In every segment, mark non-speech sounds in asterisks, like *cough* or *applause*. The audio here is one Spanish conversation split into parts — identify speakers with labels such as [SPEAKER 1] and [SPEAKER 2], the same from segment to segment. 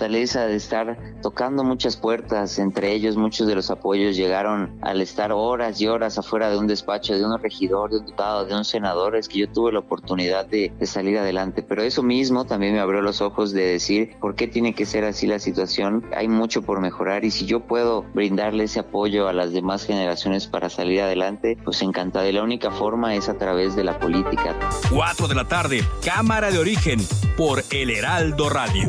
[SPEAKER 1] fortaleza de estar tocando muchas puertas, entre ellos muchos de los apoyos llegaron al estar horas y horas afuera de un despacho, de un regidor, de un diputado, de un senador, es que yo tuve la oportunidad de, de salir adelante. Pero eso mismo también me abrió los ojos de decir por qué tiene que ser así la situación. Hay mucho por mejorar y si yo puedo brindarle ese apoyo a las demás generaciones para salir adelante, pues encantado. Y la única forma es a través de la política.
[SPEAKER 2] 4 de la tarde, Cámara de Origen, por El Heraldo Radio.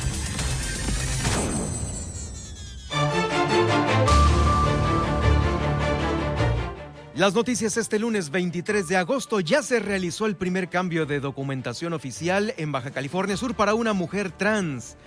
[SPEAKER 3] Las noticias este lunes 23 de agosto ya se realizó el primer cambio de documentación oficial en Baja California Sur para una mujer trans.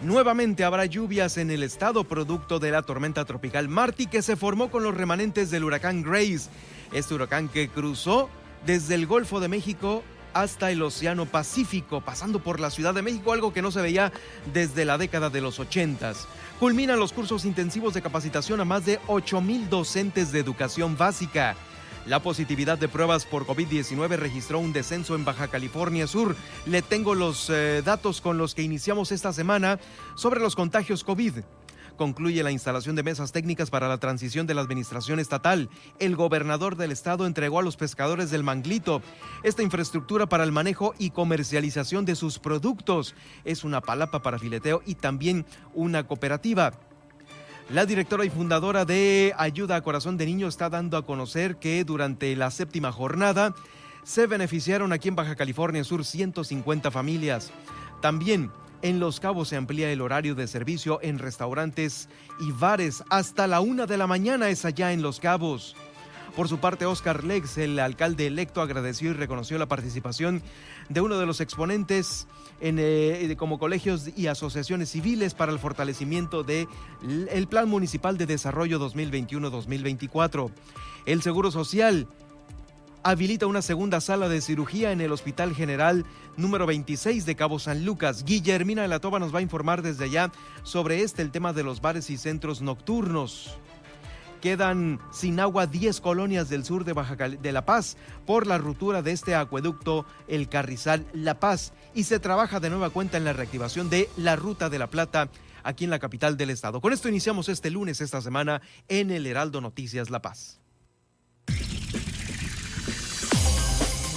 [SPEAKER 3] Nuevamente habrá lluvias en el estado producto de la tormenta tropical Marty que se formó con los remanentes del huracán Grace. Este huracán que cruzó desde el Golfo de México hasta el Océano Pacífico, pasando por la Ciudad de México, algo que no se veía desde la década de los 80. Culminan los cursos intensivos de capacitación a más de 8 mil docentes de educación básica. La positividad de pruebas por COVID-19 registró un descenso en Baja California Sur. Le tengo los eh, datos con los que iniciamos esta semana sobre los contagios COVID. Concluye la instalación de mesas técnicas para la transición de la administración estatal. El gobernador del estado entregó a los pescadores del Manglito esta infraestructura para el manejo y comercialización de sus productos. Es una palapa para fileteo y también una cooperativa. La directora y fundadora de Ayuda a Corazón de Niño está dando a conocer que durante la séptima jornada se beneficiaron aquí en Baja California Sur 150 familias. También en Los Cabos se amplía el horario de servicio en restaurantes y bares hasta la una de la mañana es allá en Los Cabos. Por su parte, Oscar Lex, el alcalde electo, agradeció y reconoció la participación de uno de los exponentes en, eh, como colegios y asociaciones civiles para el fortalecimiento del el Plan Municipal de Desarrollo 2021-2024. El Seguro Social habilita una segunda sala de cirugía en el Hospital General número 26 de Cabo San Lucas. Guillermina de la Toba nos va a informar desde allá sobre este, el tema de los bares y centros nocturnos. Quedan sin agua 10 colonias del sur de Baja de La Paz por la ruptura de este acueducto, el Carrizal La Paz, y se trabaja de nueva cuenta en la reactivación de la Ruta de la Plata aquí en la capital del estado. Con esto iniciamos este lunes, esta semana, en el Heraldo Noticias La Paz.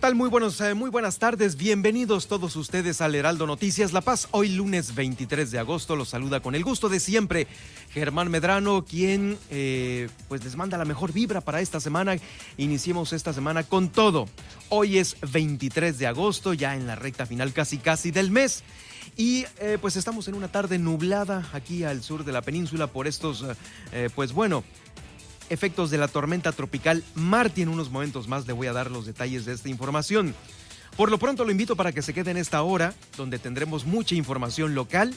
[SPEAKER 3] Tal? Muy, buenos, eh, muy buenas tardes. Bienvenidos todos ustedes al Heraldo Noticias La Paz. Hoy lunes 23 de agosto los saluda con el gusto de siempre Germán Medrano, quien eh, pues les manda la mejor vibra para esta semana. Iniciemos esta semana con todo. Hoy es 23 de agosto, ya en la recta final casi casi del mes. Y eh, pues estamos en una tarde nublada aquí al sur de la península por estos, pues bueno, efectos de la tormenta tropical Marty. En unos momentos más le voy a dar los detalles de esta información. Por lo pronto lo invito para que se quede en esta hora, donde tendremos mucha información local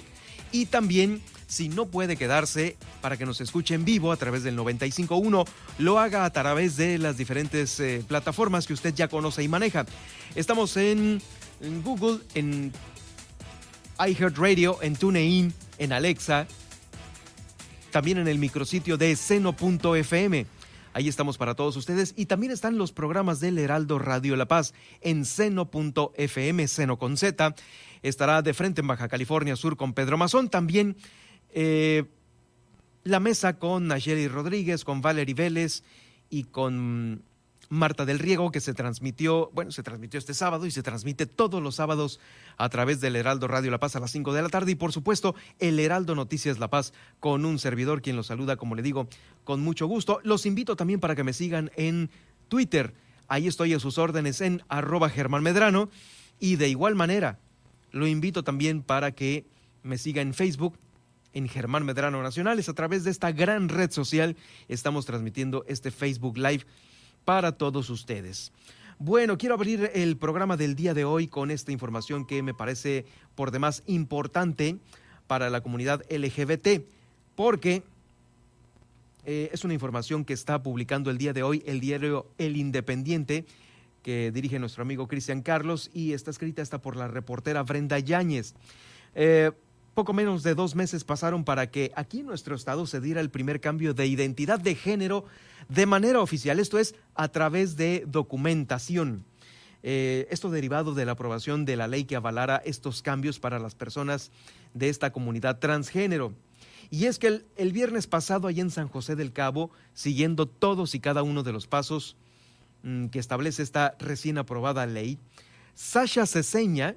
[SPEAKER 3] y también, si no puede quedarse, para que nos escuche en vivo a través del 95.1, lo haga a través de las diferentes eh, plataformas que usted ya conoce y maneja. Estamos en, en Google, en iHeartRadio, en TuneIn, en Alexa, también en el micrositio de seno.fm. Ahí estamos para todos ustedes. Y también están los programas del Heraldo Radio La Paz en seno.fm, seno con Z. Estará de frente en Baja California Sur con Pedro Mazón. También eh, la mesa con Nayeli Rodríguez, con Valerie Vélez y con Marta del Riego, que se transmitió, bueno, se transmitió este sábado y se transmite todos los sábados a través del Heraldo Radio La Paz a las 5 de la tarde y por supuesto el Heraldo Noticias La Paz con un servidor quien los saluda, como le digo, con mucho gusto. Los invito también para que me sigan en Twitter. Ahí estoy a sus órdenes en arroba Germán Medrano y de igual manera lo invito también para que me siga en Facebook en Germán Medrano Nacionales. A través de esta gran red social estamos transmitiendo este Facebook Live para todos ustedes. Bueno, quiero abrir el programa del día de hoy con esta información que me parece por demás importante para la comunidad LGBT, porque eh, es una información que está publicando el día de hoy el diario El Independiente, que dirige nuestro amigo Cristian Carlos, y está escrita esta por la reportera Brenda Yáñez. Eh, poco menos de dos meses pasaron para que aquí en nuestro estado se diera el primer cambio de identidad de género de manera oficial, esto es a través de documentación. Eh, esto derivado de la aprobación de la ley que avalara estos cambios para las personas de esta comunidad transgénero. Y es que el, viernes pasado, allá en San José del Cabo, siguiendo todos y cada uno de los pasos mm, que establece esta recién aprobada ley, Sasha Ceseña,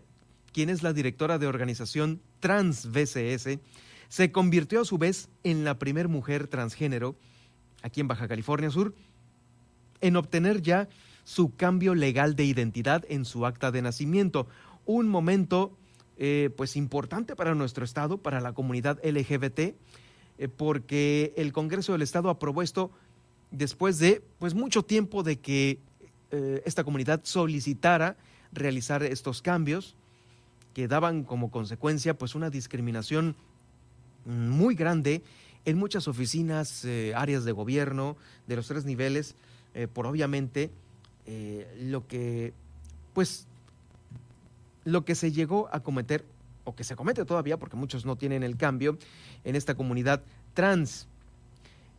[SPEAKER 3] quien es la directora de organización Trans BCS, se convirtió a su vez en la primer mujer transgénero aquí en Baja California Sur en obtener ya su cambio legal de identidad en su acta de nacimiento. Un momento eh, pues importante para nuestro estado, para la comunidad LGBT, eh, porque el Congreso del Estado aprobó esto después de pues mucho tiempo de que eh, esta comunidad solicitara realizar estos cambios que daban como consecuencia pues una discriminación muy grande en muchas oficinas, eh, áreas de gobierno de los tres niveles, eh, por obviamente eh, lo que pues lo que se llegó a cometer o que se comete todavía porque muchos no tienen el cambio en esta comunidad trans.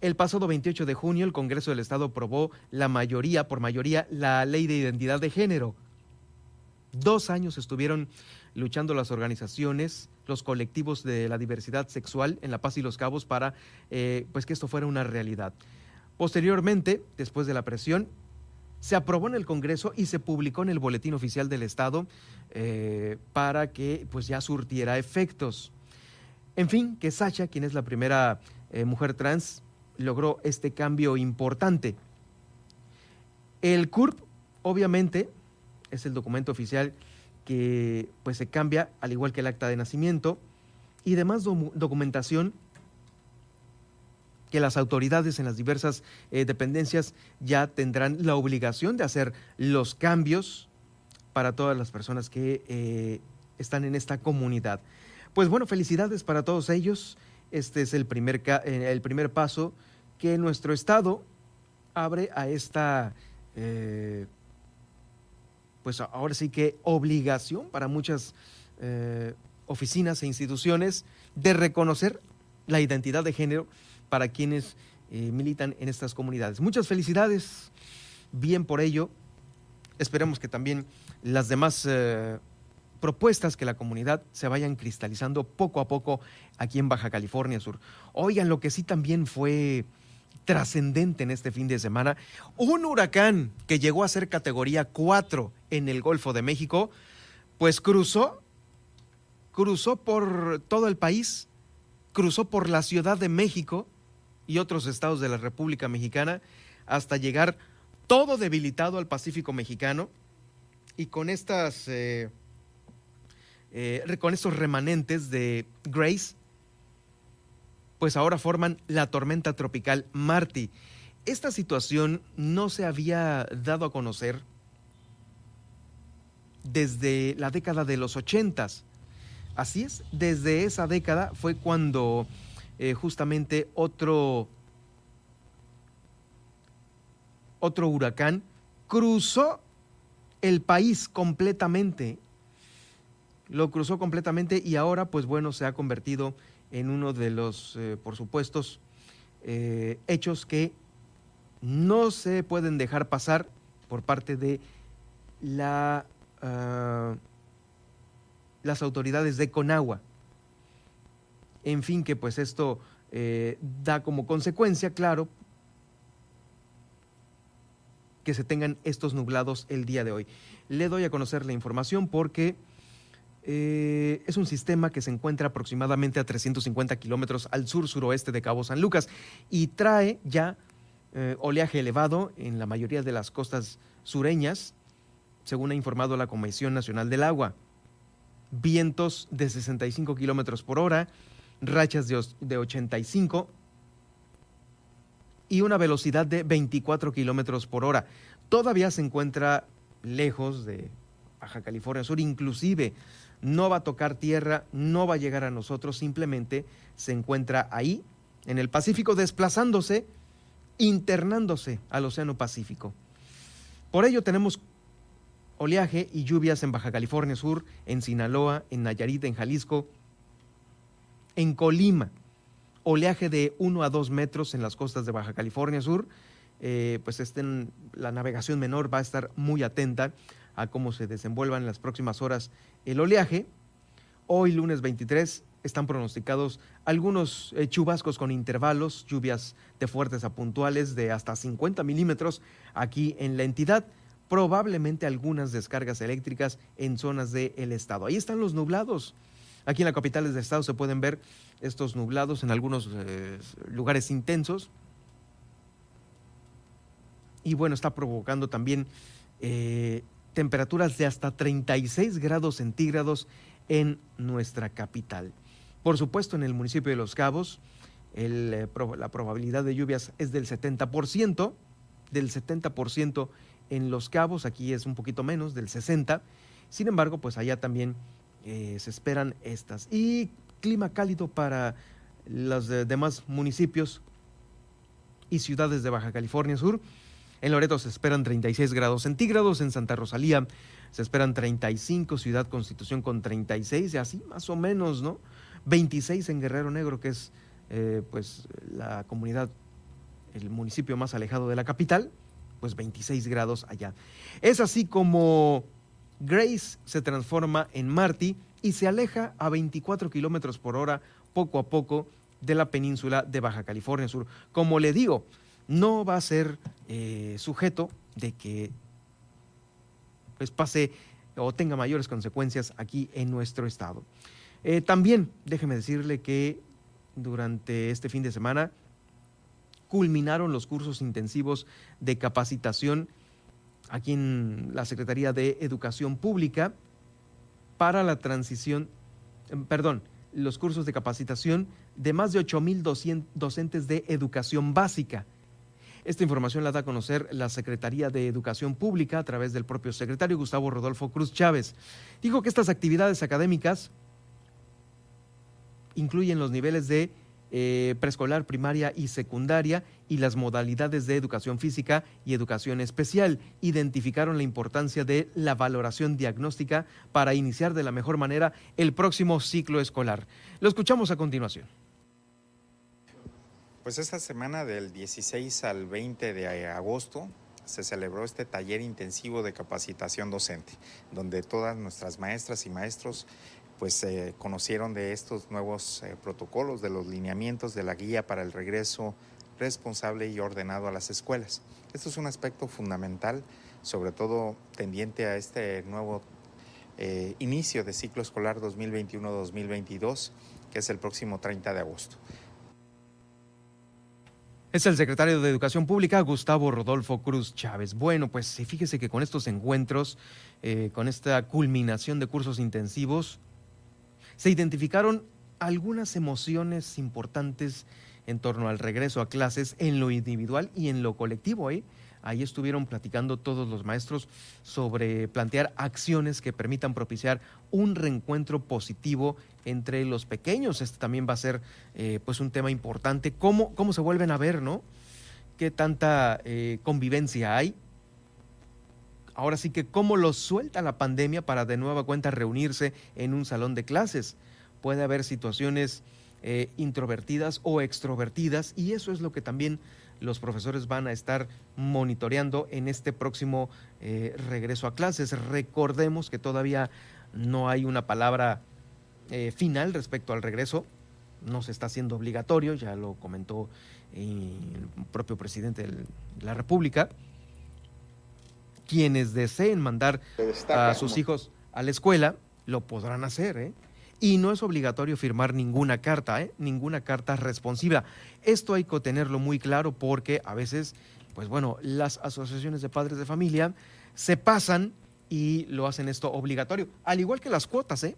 [SPEAKER 3] El pasado 28 de junio el Congreso del Estado aprobó la mayoría, por mayoría, la ley de identidad de género. Dos años estuvieron luchando las organizaciones, los colectivos de la diversidad sexual en La Paz y Los Cabos para eh, pues que esto fuera una realidad. Posteriormente, después de la presión, se aprobó en el Congreso y se publicó en el Boletín Oficial del Estado eh, para que pues ya surtiera efectos. En fin, que Sacha, quien es la primera eh, mujer trans, logró este cambio importante. El CURP, obviamente, es el documento oficial que pues se cambia, al igual que el acta de nacimiento, y demás documentación que las autoridades en las diversas eh, dependencias ya tendrán la obligación de hacer los cambios para todas las personas que eh, están en esta comunidad. Pues bueno, felicidades para todos ellos. Este es el primer, eh, el primer paso que nuestro Estado abre a esta pues ahora sí que obligación para muchas eh, oficinas e instituciones de reconocer la identidad de género para quienes eh, militan en estas comunidades. Muchas felicidades, bien por ello. Esperemos que también las demás eh, propuestas que la comunidad se vayan cristalizando poco a poco aquí en Baja California Sur. Oigan, lo que sí también fue trascendente en este fin de semana. Un huracán que llegó a ser categoría 4 en el Golfo de México, pues cruzó, cruzó por todo el país, cruzó por la Ciudad de México y otros estados de la República Mexicana hasta llegar todo debilitado al Pacífico mexicano y con estas eh, eh, con estos remanentes de Grace pues ahora forman la tormenta tropical Marty. Esta situación no se había dado a conocer desde la década de los ochentas. Así es, desde esa década fue cuando eh, justamente otro, otro huracán cruzó el país completamente. Lo cruzó completamente y ahora, pues bueno, se ha convertido en uno de los, eh, por supuesto, eh, hechos que no se pueden dejar pasar por parte de la, ah, las autoridades de Conagua. En fin, que pues esto eh, da como consecuencia, claro, que se tengan estos nublados el día de hoy. Le doy a conocer la información porque eh, es un sistema que se encuentra aproximadamente a 350 kilómetros al sur-suroeste de Cabo San Lucas y trae ya eh, oleaje elevado en la mayoría de las costas sureñas, según ha informado la Comisión Nacional del Agua. Vientos de 65 kilómetros por hora, rachas de, de 85 y una velocidad de 24 kilómetros por hora. Todavía se encuentra lejos de Baja California Sur, inclusive no va a tocar tierra, no va a llegar a nosotros, simplemente se encuentra ahí, en el Pacífico, desplazándose, internándose al Océano Pacífico. Por ello tenemos oleaje y lluvias en Baja California Sur, en Sinaloa, en Nayarit, en Jalisco, en Colima. Oleaje de 1 a 2 metros en las costas de Baja California Sur. Eh, pues la navegación menor va a estar muy atenta a cómo se desenvuelvan en las próximas horas el oleaje. Hoy, lunes 23, están pronosticados algunos eh, chubascos con intervalos, lluvias de fuertes a puntuales de hasta 50 milímetros aquí en la entidad, probablemente algunas descargas eléctricas en zonas del estado. Ahí están los nublados. Aquí en la capital del estado se pueden ver estos nublados en algunos eh, lugares intensos. Y bueno, está provocando también eh, temperaturas de hasta 36 grados centígrados en nuestra capital. Por supuesto, en el municipio de Los Cabos, eh, la probabilidad de lluvias es del 70%, del 70% en Los Cabos, aquí es un poquito menos, del 60%. Sin embargo, pues allá también eh, se esperan estas. Y clima cálido para los demás municipios y ciudades de Baja California Sur. En Loreto se esperan 36 grados centígrados, en Santa Rosalía se esperan 35, Ciudad Constitución con 36, y así más o menos, ¿no? 26 en Guerrero Negro, que es eh, pues la comunidad, el municipio más alejado de la capital, pues 26 grados allá. Es así como Grace se transforma en Marty y se aleja a 24 kilómetros por hora poco a poco de la península de Baja California Sur. Como le digo, no va a ser eh, sujeto de que pues, pase o tenga mayores consecuencias aquí en nuestro estado. Eh, también déjeme decirle que durante este fin de semana culminaron los cursos intensivos de capacitación aquí en la Secretaría de Educación Pública para la transición, em, perdón, los cursos de capacitación de más de 8.200 docentes de educación básica esta información la da a conocer la Secretaría de Educación Pública a través del propio secretario Gustavo Rodolfo Cruz Chávez. Dijo que estas actividades académicas incluyen los niveles de eh, preescolar, primaria y secundaria y las modalidades de educación física y educación especial. Identificaron la importancia de la valoración diagnóstica para iniciar de la mejor manera el próximo ciclo escolar. Lo escuchamos a continuación.
[SPEAKER 4] Pues esta semana del 16 al 20 de agosto se celebró este taller intensivo de capacitación docente, donde todas nuestras maestras y maestros pues eh, conocieron de estos nuevos eh, protocolos, de los lineamientos de la guía para el regreso responsable y ordenado a las escuelas. Esto es un aspecto fundamental, sobre todo tendiente a este nuevo eh, inicio de ciclo escolar 2021-2022, que es el próximo 30 de agosto.
[SPEAKER 3] Es el secretario de Educación Pública, Gustavo Rodolfo Cruz Chávez. Bueno, pues fíjese que con estos encuentros, eh, con esta culminación de cursos intensivos, se identificaron algunas emociones importantes en torno al regreso a clases en lo individual y en lo colectivo. ¿eh? Ahí estuvieron platicando todos los maestros sobre plantear acciones que permitan propiciar un reencuentro positivo entre los pequeños. Este también va a ser eh, pues un tema importante. ¿Cómo, ¿Cómo se vuelven a ver, no? ¿Qué tanta eh, convivencia hay? Ahora sí que cómo los suelta la pandemia para de nueva cuenta reunirse en un salón de clases. Puede haber situaciones eh, introvertidas o extrovertidas y eso es lo que también los profesores van a estar monitoreando en este próximo regreso a clases. Recordemos que todavía no hay una palabra eh, final respecto al regreso, no se está haciendo obligatorio, ya lo comentó el propio presidente de la República. Quienes deseen mandar a sus hijos a la escuela lo podrán hacer, ¿eh? Y no es obligatorio firmar ninguna carta, ¿eh? ninguna carta responsiva. Esto hay que tenerlo muy claro porque a veces, pues bueno, las asociaciones de padres de familia se pasan y lo hacen esto obligatorio, al igual que las cuotas, ¿eh?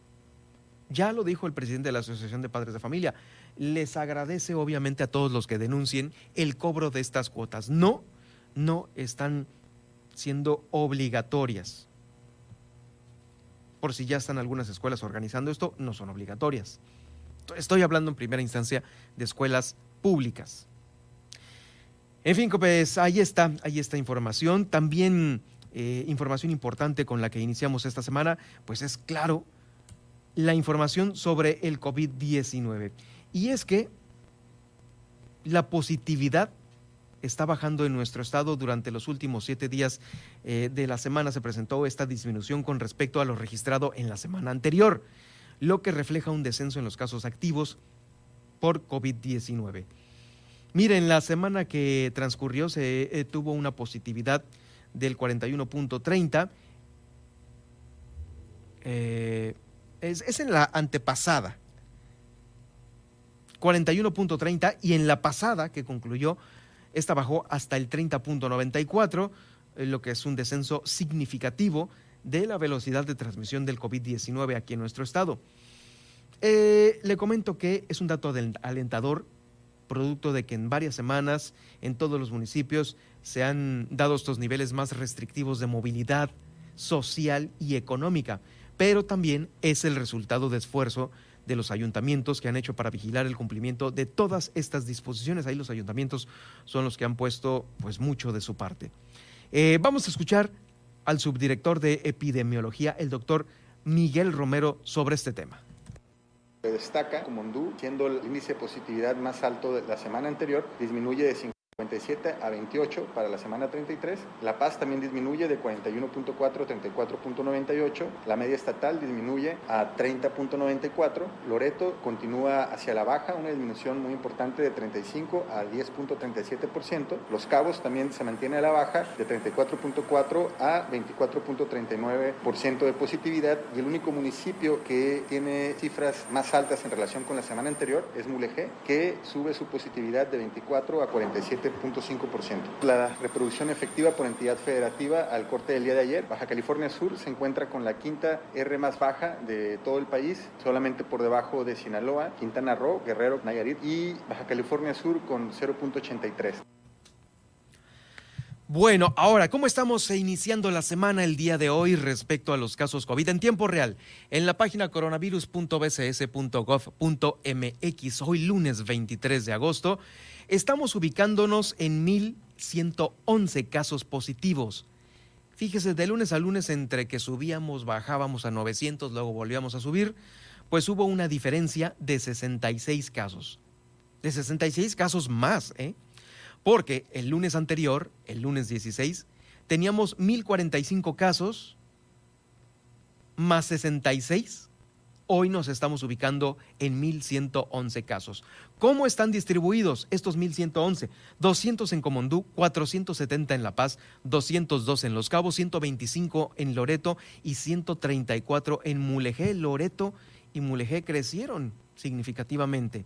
[SPEAKER 3] Ya lo dijo el presidente de la Asociación de Padres de Familia. Les agradece obviamente a todos los que denuncien el cobro de estas cuotas. No, no están siendo obligatorias por si ya están algunas escuelas organizando esto, no son obligatorias. Estoy hablando en primera instancia de escuelas públicas. En fin, pues ahí está, ahí está información. También eh, información importante con la que iniciamos esta semana, pues es claro, la información sobre el COVID-19. Y es que la positividad está bajando en nuestro estado. Durante los últimos siete días eh, de la semana se presentó esta disminución con respecto a lo registrado en la semana anterior, lo que refleja un descenso en los casos activos por COVID-19. Miren, la semana que transcurrió se eh, tuvo una positividad del 41.30. Eh, es, es en la antepasada, 41.30 y en la pasada que concluyó esta bajó hasta el 30.94, eh, lo que es un descenso significativo de la velocidad de transmisión del COVID-19 aquí en nuestro estado. Eh, le comento que es un dato alentador, producto de que en varias semanas en todos los municipios se han dado estos niveles más restrictivos de movilidad social y económica, pero también es el resultado de esfuerzo de los ayuntamientos que han hecho para vigilar el cumplimiento de todas estas disposiciones. Ahí los ayuntamientos son los que han puesto pues mucho de su parte. Eh, vamos a escuchar al subdirector de epidemiología, el doctor Miguel Romero, sobre este tema.
[SPEAKER 5] Destaca Comondú, siendo el índice de positividad más alto de la semana anterior, disminuye de 5 57 a 28 para la semana 33. La Paz también disminuye de 41.4 a 34.98. La media estatal disminuye a 30.94. Loreto continúa hacia la baja, una disminución muy importante de 35 a 10.37%. Los Cabos también se mantiene a la baja de 34.4 a 24.39% de positividad. Y el único municipio que tiene cifras más altas en relación con la semana anterior es Mulegé, que sube su positividad de 24 a 47 la reproducción efectiva por entidad federativa al corte del día de ayer, Baja California Sur se encuentra con la quinta R más baja de todo el país, solamente por debajo de Sinaloa, Quintana Roo, Guerrero, Nayarit y Baja California Sur con 0.83.
[SPEAKER 3] Bueno, ahora, ¿cómo estamos iniciando la semana el día de hoy respecto a los casos COVID en tiempo real? En la página coronavirus.bcs.gov.mx, hoy lunes 23 de agosto, estamos ubicándonos en 1.111 casos positivos. Fíjese, de lunes a lunes, entre que subíamos, bajábamos a 900, luego volvíamos a subir, pues hubo una diferencia de 66 casos. De 66 casos más, ¿eh? Porque el lunes anterior, el lunes 16, teníamos 1045 casos más 66. Hoy nos estamos ubicando en 1111 casos. ¿Cómo están distribuidos estos 1111? 200 en Comondú, 470 en La Paz, 202 en Los Cabos, 125 en Loreto y 134 en Mulegé. Loreto y Mulegé crecieron significativamente.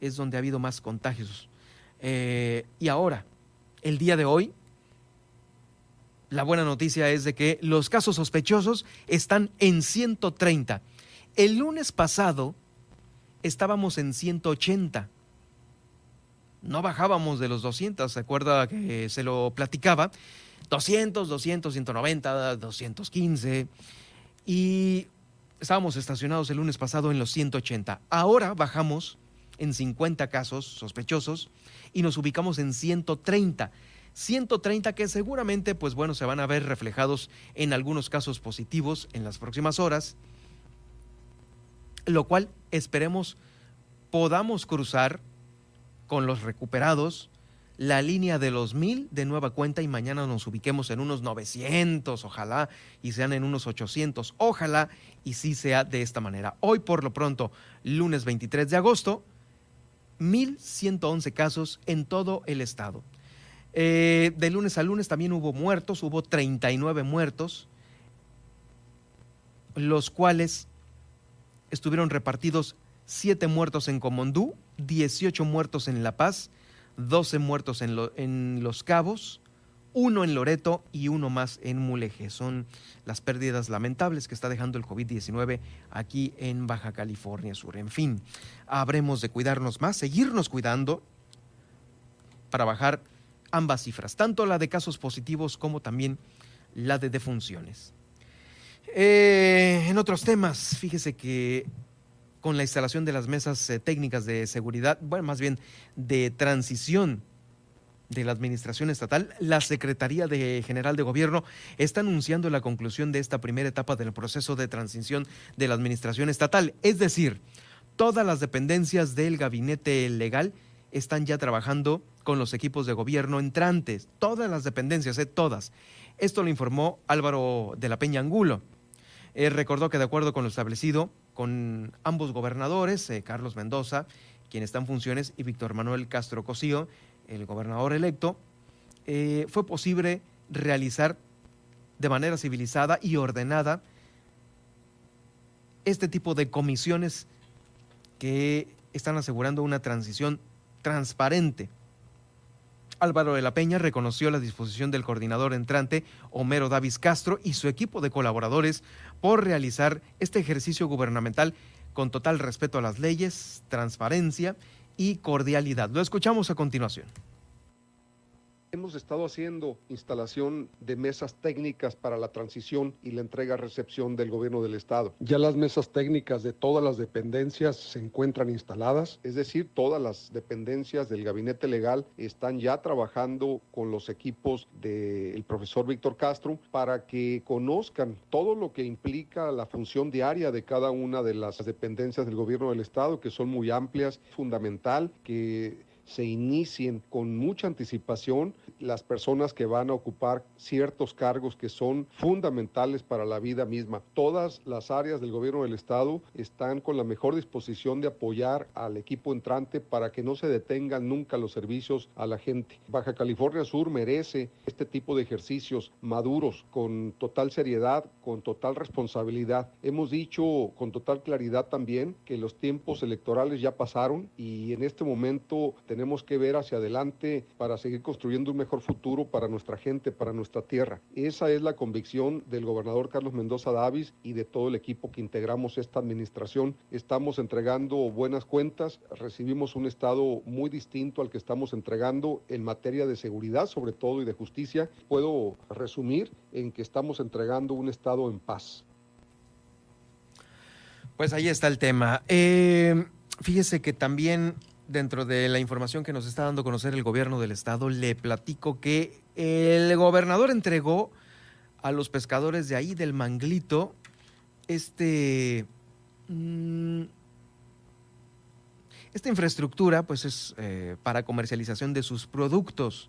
[SPEAKER 3] Es donde ha habido más contagios. Eh, y ahora, el día de hoy, la buena noticia es de que los casos sospechosos están en 130. El lunes pasado estábamos en 180. No bajábamos de los 200, ¿se acuerda que se lo platicaba? 200, 200, 190, 215. Y estábamos estacionados el lunes pasado en los 180. Ahora bajamos en 50 casos sospechosos y nos ubicamos en 130. 130 que seguramente, pues bueno, se van a ver reflejados en algunos casos positivos en las próximas horas, lo cual esperemos podamos cruzar con los recuperados la línea de los mil de nueva cuenta y mañana nos ubiquemos en unos 900, ojalá, y sean en unos 800, ojalá, y sí sea de esta manera. Hoy por lo pronto, lunes 23 de agosto, 1.111 casos en todo el estado. Eh, de lunes a lunes también hubo muertos, hubo 39 muertos, los cuales estuvieron repartidos 7 muertos en Comondú, 18 muertos en La Paz, 12 muertos en, en Los Cabos, uno en Loreto y uno más en Mulegé. Son las pérdidas lamentables que está dejando el COVID-19 aquí en Baja California Sur. En fin, habremos de cuidarnos más, seguirnos cuidando para bajar ambas cifras, tanto la de casos positivos como también la de defunciones. Eh, en otros temas, fíjese que con la instalación de las mesas eh, técnicas de seguridad, bueno, más bien de transición de la Administración Estatal, la Secretaría de General de Gobierno está anunciando la conclusión de esta primera etapa del proceso de transición de la Administración Estatal. Es decir, todas las dependencias del gabinete legal están ya trabajando con los equipos de gobierno entrantes, todas las dependencias, eh, todas. Esto lo informó Álvaro de la Peña Angulo. Eh, recordó que de acuerdo con lo establecido con ambos gobernadores, eh, Carlos Mendoza, quien está en funciones, y Víctor Manuel Castro Cosío, el gobernador electo, eh, fue posible realizar de manera civilizada y ordenada este tipo de comisiones que están asegurando una transición transparente Álvaro de la Peña reconoció la disposición del coordinador entrante, Homero Davis Castro, y su equipo de colaboradores por realizar este ejercicio gubernamental con total respeto a las leyes, transparencia y cordialidad. Lo escuchamos a continuación.
[SPEAKER 6] Hemos estado haciendo instalación de mesas técnicas para la transición y la entrega-recepción del gobierno del Estado. Ya las mesas técnicas de todas las dependencias se encuentran instaladas, es decir, todas las dependencias del gabinete legal están ya trabajando con los equipos del profesor Víctor Castro para que conozcan todo lo que implica la función diaria de cada una de las dependencias del gobierno del Estado, que son muy amplias, fundamental, que se inicien con mucha anticipación las personas que van a ocupar ciertos cargos que son fundamentales para la vida misma. Todas las áreas del gobierno del estado están con la mejor disposición de apoyar al equipo entrante para que no se detengan nunca los servicios a la gente. Baja California Sur merece este tipo de ejercicios maduros, con total seriedad, con total responsabilidad. Hemos dicho con total claridad también que los tiempos electorales ya pasaron y en este momento tenemos que ver hacia adelante para seguir construyendo un mejor futuro para nuestra gente, para nuestra tierra. Esa es la convicción del gobernador Carlos Mendoza Davis y de todo el equipo que integramos esta administración. Estamos entregando buenas cuentas, recibimos un Estado muy distinto al que estamos entregando en materia de seguridad, sobre todo, y de justicia. Puedo resumir en que estamos entregando un Estado en paz.
[SPEAKER 3] Pues ahí está el tema. Eh, fíjese que también dentro de la información que nos está dando a conocer el gobierno del estado, le platico que el gobernador entregó a los pescadores de ahí del Manglito este... Mm, esta infraestructura pues es eh, para comercialización de sus productos.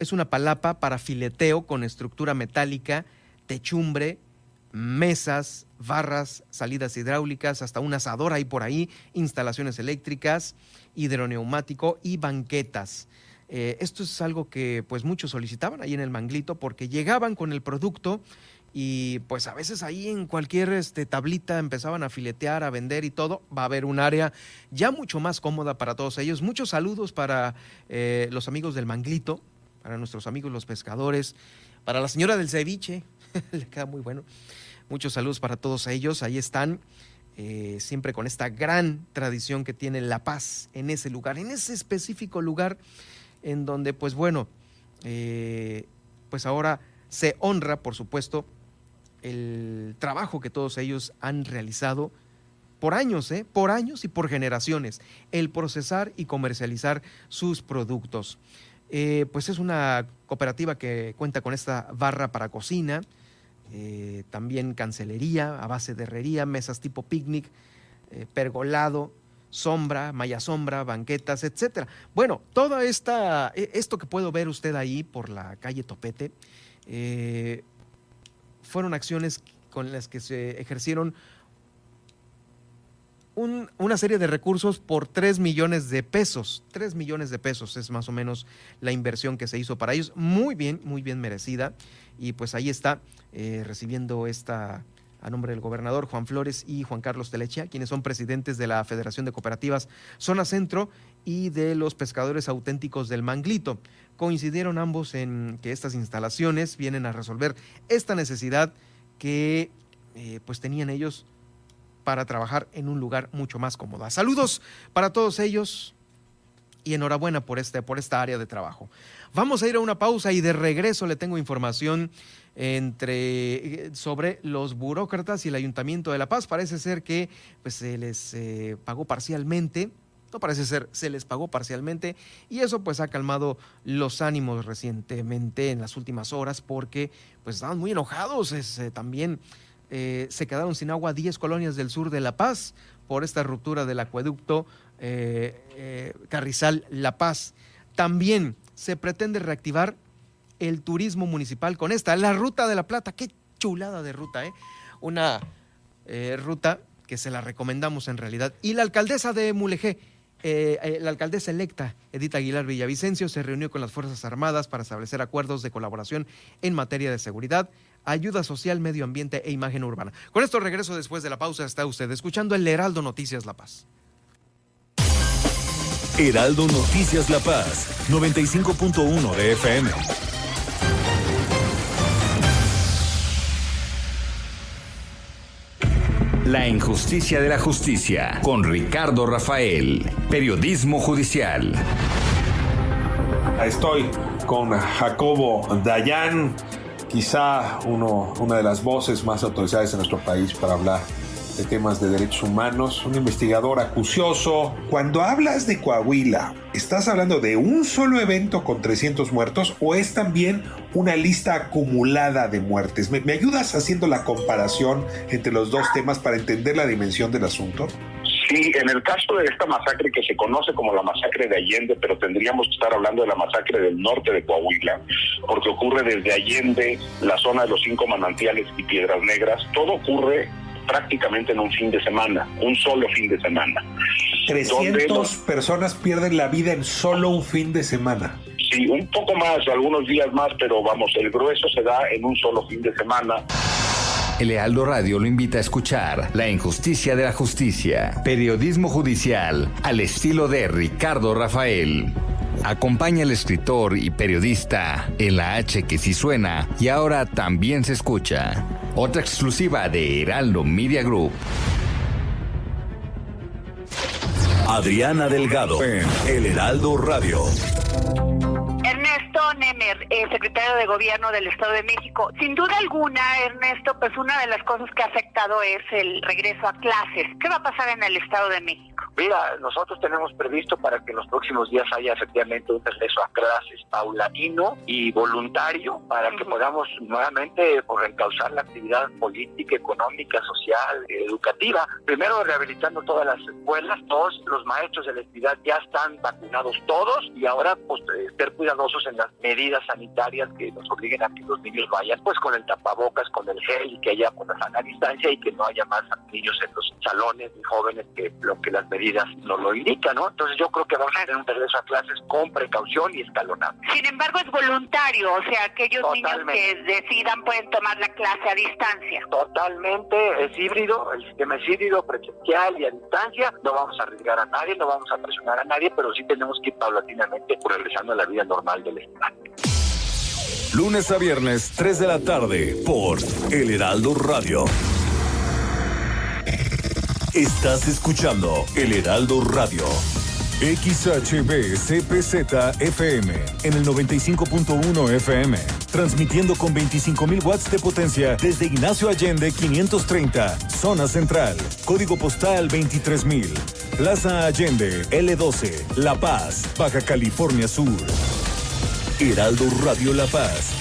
[SPEAKER 3] Es una palapa para fileteo con estructura metálica, techumbre, mesas, barras, salidas hidráulicas, hasta un asador ahí por ahí, instalaciones eléctricas, hidroneumático y banquetas. Eh, esto es algo que pues muchos solicitaban ahí en el Manglito porque llegaban con el producto y pues a veces ahí en cualquier este, tablita empezaban a filetear, a vender y todo. Va a haber un área ya mucho más cómoda para todos ellos. Muchos saludos para eh, los amigos del Manglito, para nuestros amigos los pescadores, para la señora del ceviche, *laughs* le queda muy bueno. Muchos saludos para todos ellos. Ahí están, eh, siempre con esta gran tradición que tiene La Paz en ese lugar, en ese específico lugar en donde, pues bueno, eh, pues ahora se honra, por supuesto, el trabajo que todos ellos han realizado por años, ¿eh? por años y por generaciones, el procesar y comercializar sus productos. Eh, pues es una cooperativa que cuenta con esta barra para cocina, eh, también cancelería a base de herrería, mesas tipo picnic, eh, pergolado, sombra, malla sombra, banquetas, etcétera. Bueno, todo esta, e, esto que puedo ver usted ahí por la calle Topete, eh, fueron acciones con las que se ejercieron una serie de recursos por 3 millones de pesos. 3 millones de pesos es más o menos la inversión que se hizo para ellos. Muy bien, muy bien merecida. Y pues ahí está eh, recibiendo esta a nombre del gobernador Juan Flores y Juan Carlos Telechea, quienes son presidentes de la Federación de Cooperativas Zona Centro y de los pescadores auténticos del Manglito. Coincidieron ambos en que estas instalaciones vienen a resolver esta necesidad que eh, pues tenían ellos para trabajar en un lugar mucho más cómodo. Saludos para todos ellos y enhorabuena por, este, por esta área de trabajo. Vamos a ir a una pausa y de regreso le tengo información entre, sobre los burócratas y el Ayuntamiento de La Paz. Parece ser que pues, se les eh, pagó parcialmente. No parece ser, se les pagó parcialmente y eso pues ha calmado los ánimos recientemente en las últimas horas porque pues estaban muy enojados eh, también eh, se quedaron sin agua 10 colonias del sur de La Paz por esta ruptura del acueducto eh, eh, Carrizal La Paz. También se pretende reactivar el turismo municipal con esta, la Ruta de la Plata. Qué chulada de ruta, ¿eh? Una ruta que se la recomendamos en realidad. Y la alcaldesa de Mulegé, la alcaldesa electa, Edith Aguilar Villavicencio, se reunió con las Fuerzas Armadas para establecer acuerdos de colaboración en materia de seguridad ayuda social, medio ambiente e imagen urbana. Con esto regreso después de la pausa. Está usted escuchando el Heraldo Noticias La Paz.
[SPEAKER 7] Heraldo Noticias La Paz, 95.1 de FM.
[SPEAKER 2] La injusticia de la justicia con Ricardo Rafael, periodismo judicial.
[SPEAKER 8] Estoy con Jacobo Dayan quizá uno, una de las voces más autorizadas en nuestro país para hablar de temas de derechos humanos, un investigador acucioso. Cuando hablas de Coahuila, ¿estás hablando de un solo evento con 300 muertos o es también una lista acumulada de muertes? ¿Me, me ayudas haciendo la comparación entre los dos temas para entender la dimensión del asunto?
[SPEAKER 9] Sí, en el caso de esta masacre que se conoce como la masacre de Allende, pero tendríamos que estar hablando de la masacre del norte de Coahuila, porque ocurre desde Allende, la zona de los cinco manantiales y Piedras Negras, todo ocurre prácticamente en un fin de semana, un solo fin de semana.
[SPEAKER 8] 300 personas pierden la vida en solo un fin de semana.
[SPEAKER 9] Sí, un poco más, algunos días más, pero vamos, el grueso se da en un solo fin de semana.
[SPEAKER 2] El Lealdo Radio lo invita a escuchar La injusticia de la justicia, periodismo judicial al estilo de Ricardo Rafael. Acompaña al escritor y periodista en la H que sí suena y ahora también se escucha. Otra exclusiva de Heraldo Media Group.
[SPEAKER 7] Adriana Delgado en El Heraldo Radio.
[SPEAKER 10] Nemer, el secretario de Gobierno del Estado de México. Sin duda alguna, Ernesto, pues una de las cosas que ha afectado es el regreso a clases. ¿Qué va a pasar en el Estado de México?
[SPEAKER 11] Mira, nosotros tenemos previsto para que en los próximos días haya efectivamente un regreso a clases paulatino y voluntario para que podamos nuevamente pues, reencauzar la actividad política, económica, social, educativa. Primero rehabilitando todas las escuelas, todos los maestros de la entidad ya están vacunados todos y ahora pues ser cuidadosos en medidas sanitarias que nos obliguen a que los niños vayan pues con el tapabocas, con el gel y que haya pues, la sana distancia y que no haya más niños en los salones ni jóvenes que lo que las medidas no lo indica, ¿no? Entonces yo creo que vamos a tener un regreso a clases con precaución y escalonado.
[SPEAKER 10] Sin embargo, es voluntario, o sea, aquellos niños que decidan pueden tomar la clase a distancia.
[SPEAKER 11] Totalmente, es híbrido, el sistema es híbrido, presencial y a distancia. No vamos a arriesgar a nadie, no vamos a presionar a nadie, pero sí tenemos que ir paulatinamente regresando a la vida normal del Estado.
[SPEAKER 7] Lunes a viernes, 3 de la tarde, por El Heraldo Radio. Estás escuchando El Heraldo Radio. XHB CPZ FM en el 95.1 FM, transmitiendo con 25.000 watts de potencia desde Ignacio Allende 530, zona central, código postal 23.000, Plaza Allende L12, La Paz, Baja California Sur. Heraldo Radio La Paz,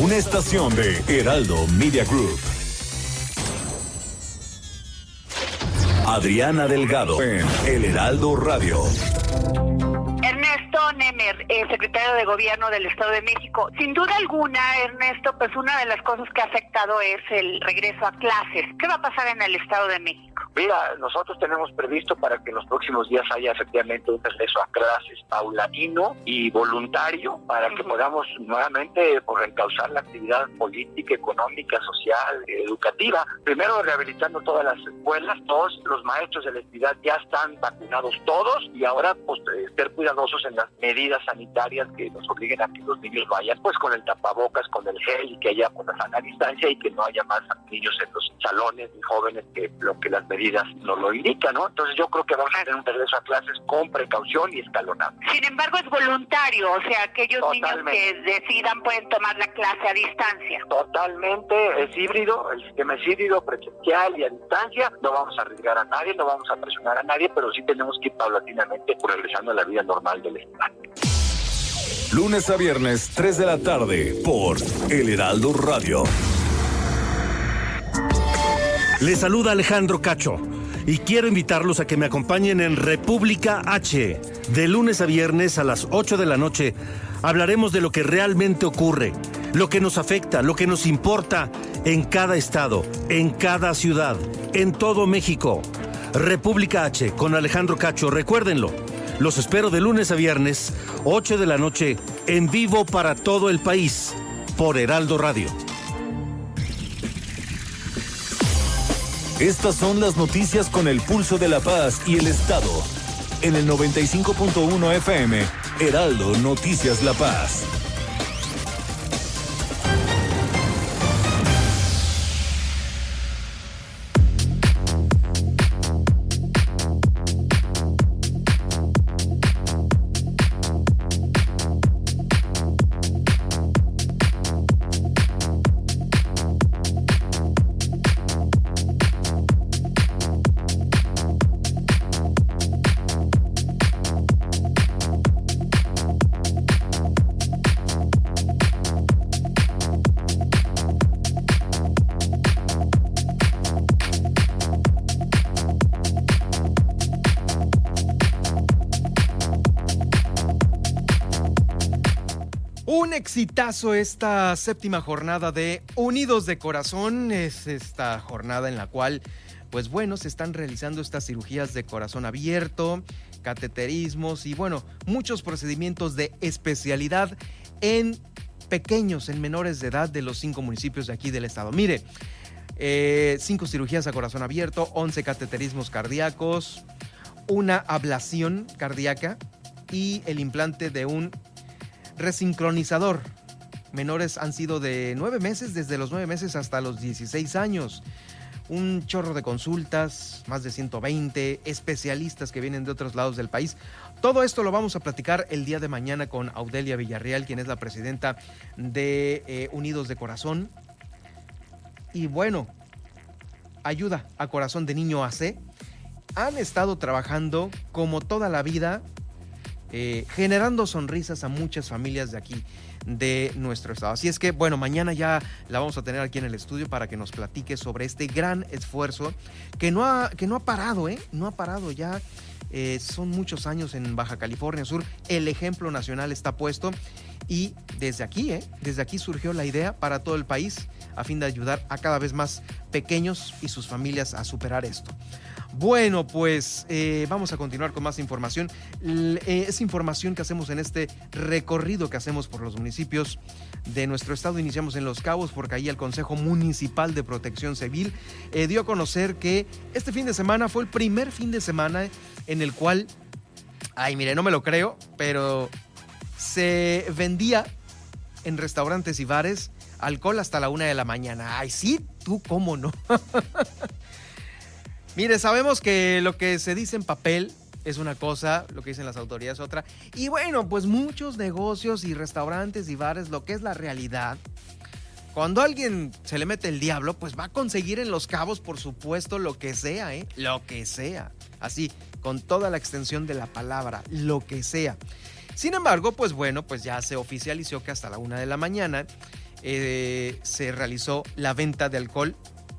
[SPEAKER 7] una estación de Heraldo Media Group. Adriana Delgado en El Heraldo Radio.
[SPEAKER 10] Eh, secretario de Gobierno del Estado de México. Sin duda alguna, Ernesto, pues una de las cosas que ha afectado es el regreso a clases. ¿Qué va a pasar en el Estado de México?
[SPEAKER 11] Mira, nosotros tenemos previsto para que en los próximos días haya efectivamente un regreso a clases paulatino y voluntario para que podamos nuevamente por pues, reencauzar la actividad política, económica, social, educativa. Primero rehabilitando todas las escuelas, todos los maestros de la entidad ya están vacunados todos y ahora pues eh, ser cuidadosos en las medidas sanitarias que nos obliguen a que los niños vayan pues con el tapabocas, con el gel y que haya la sana distancia y que no haya más niños en los salones ni jóvenes que lo que las medidas no lo indica, ¿no? Entonces yo creo que vamos a tener un regreso a clases con precaución y escalonado.
[SPEAKER 10] Sin embargo, es voluntario, o sea, aquellos niños que decidan pueden tomar la clase a distancia.
[SPEAKER 11] Totalmente, es híbrido, el sistema es híbrido, presencial y a distancia. No vamos a arriesgar a nadie, no vamos a presionar a nadie, pero sí tenemos que ir paulatinamente regresando a la vida normal del Estado.
[SPEAKER 7] Lunes a viernes, 3 de la tarde, por El Heraldo Radio.
[SPEAKER 12] Les saluda Alejandro Cacho y quiero invitarlos a que me acompañen en República H. De lunes a viernes a las 8 de la noche hablaremos de lo que realmente ocurre, lo que nos afecta, lo que nos importa en cada estado, en cada ciudad, en todo México. República H con Alejandro Cacho, recuérdenlo. Los espero de lunes a viernes, 8 de la noche, en vivo para todo el país, por Heraldo Radio.
[SPEAKER 7] Estas son las noticias con el pulso de la paz y el Estado. En el 95.1 FM, Heraldo Noticias La Paz.
[SPEAKER 3] Exitazo esta séptima jornada de Unidos de Corazón. Es esta jornada en la cual, pues bueno, se están realizando estas cirugías de corazón abierto, cateterismos y bueno, muchos procedimientos de especialidad en pequeños, en menores de edad de los cinco municipios de aquí del estado. Mire, eh, cinco cirugías a corazón abierto, 11 cateterismos cardíacos, una ablación cardíaca y el implante de un resincronizador. Menores han sido de nueve meses, desde los nueve meses hasta los 16 años. Un chorro de consultas, más de 120 especialistas que vienen de otros lados del país. Todo esto lo vamos a platicar el día de mañana con Audelia Villarreal, quien es la presidenta de eh, Unidos de Corazón. Y bueno, ayuda a Corazón de Niño AC. Han estado trabajando como toda la vida eh, generando sonrisas a muchas familias de aquí, de nuestro estado. Así es que, bueno, mañana ya la vamos a tener aquí en el estudio para que nos platique sobre este gran esfuerzo que no ha, que no ha parado, ¿eh? No ha parado ya. Eh, son muchos años en Baja California Sur. El ejemplo nacional está puesto y desde aquí, ¿eh? desde aquí surgió la idea para todo el país a fin de ayudar a cada vez más pequeños y sus familias a superar esto. Bueno, pues eh, vamos a continuar con más información. Eh, es información que hacemos en este recorrido que hacemos por los municipios de nuestro estado. Iniciamos en Los Cabos porque ahí el Consejo Municipal de Protección Civil eh, dio a conocer que este fin de semana fue el primer fin de semana en el cual, ay, mire, no me lo creo, pero se vendía en restaurantes y bares alcohol hasta la una de la mañana. Ay, sí, tú cómo no. *laughs* Mire, sabemos que lo que se dice en papel es una cosa, lo que dicen las autoridades es otra. Y bueno, pues muchos negocios y restaurantes y bares, lo que es la realidad. Cuando a alguien se le mete el diablo, pues va a conseguir en los cabos, por supuesto, lo que sea, ¿eh? Lo que sea. Así, con toda la extensión de la palabra, lo que sea. Sin embargo, pues bueno, pues ya se oficializó que hasta la una de la mañana eh, se realizó la venta de alcohol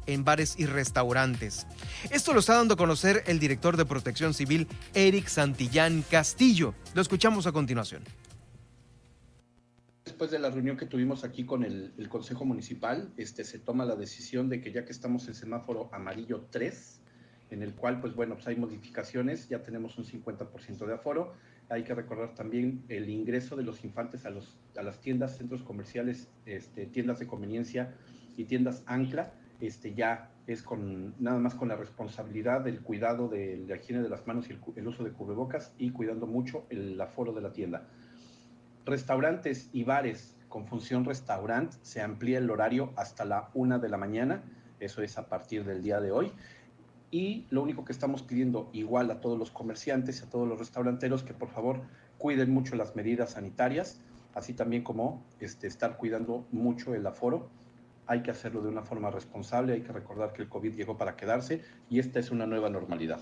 [SPEAKER 3] en bares y restaurantes. Esto lo está dando a conocer el director de Protección Civil, Eric Santillán Castillo. Lo escuchamos a continuación.
[SPEAKER 13] Después de la reunión que tuvimos aquí con el, Consejo Municipal, este, se toma la decisión de que ya que estamos en semáforo amarillo 3, en el cual, pues bueno, pues hay modificaciones, ya tenemos un 50% de aforo. Hay que recordar también el ingreso de los infantes a, los, a las tiendas, centros comerciales, este, tiendas de conveniencia y tiendas ancla este, ya es con nada más con la responsabilidad del cuidado de la higiene de las manos y el, uso de cubrebocas y cuidando mucho el aforo de la tienda. Restaurantes y bares con función restaurante se amplía el horario hasta la una de la mañana, eso es a partir del día de hoy. Y lo único que estamos pidiendo igual a todos los comerciantes y a todos los restauranteros que por favor cuiden mucho las medidas sanitarias, así también como este, estar cuidando mucho el aforo hay que hacerlo de una forma responsable, hay que recordar que el COVID llegó para quedarse y esta es una nueva normalidad.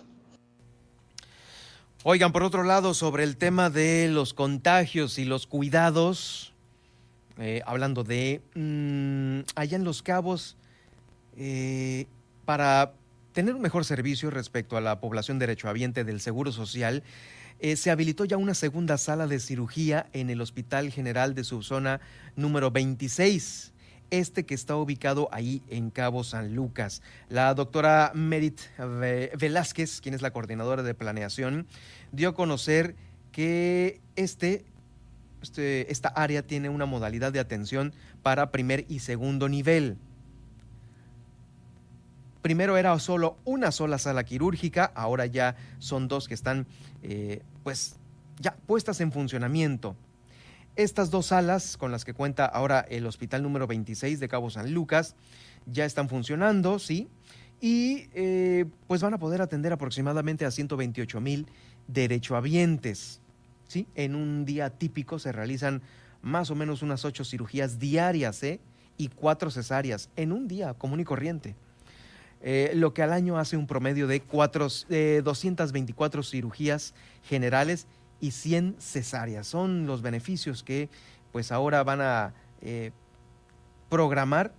[SPEAKER 3] Oigan, por otro lado, sobre el tema de los contagios y los cuidados, eh, hablando de mm, allá en Los Cabos, eh, para tener un mejor servicio respecto a la población derechohabiente del Seguro Social, eh, se habilitó ya una segunda sala de cirugía en el Hospital General de Subzona número 26 este que está ubicado ahí en Cabo San Lucas. La doctora Merit Velázquez, quien es la coordinadora de planeación, dio a conocer que este, este, esta área tiene una modalidad de atención para primer y segundo nivel. Primero era solo una sola sala quirúrgica, ahora ya son dos que están eh, pues ya puestas en funcionamiento. Estas dos salas con las que cuenta ahora el hospital número 26 de Cabo San Lucas ya están funcionando, ¿sí? Y eh, pues van a poder atender aproximadamente a 128 mil derechohabientes, ¿sí? En un día típico se realizan más o menos unas ocho cirugías diarias, ¿eh? Y cuatro cesáreas en un día común y corriente. Eh, lo que al año hace un promedio de cuatro, 224 cirugías generales y 100 cesáreas. Son los beneficios que pues ahora van a eh, programar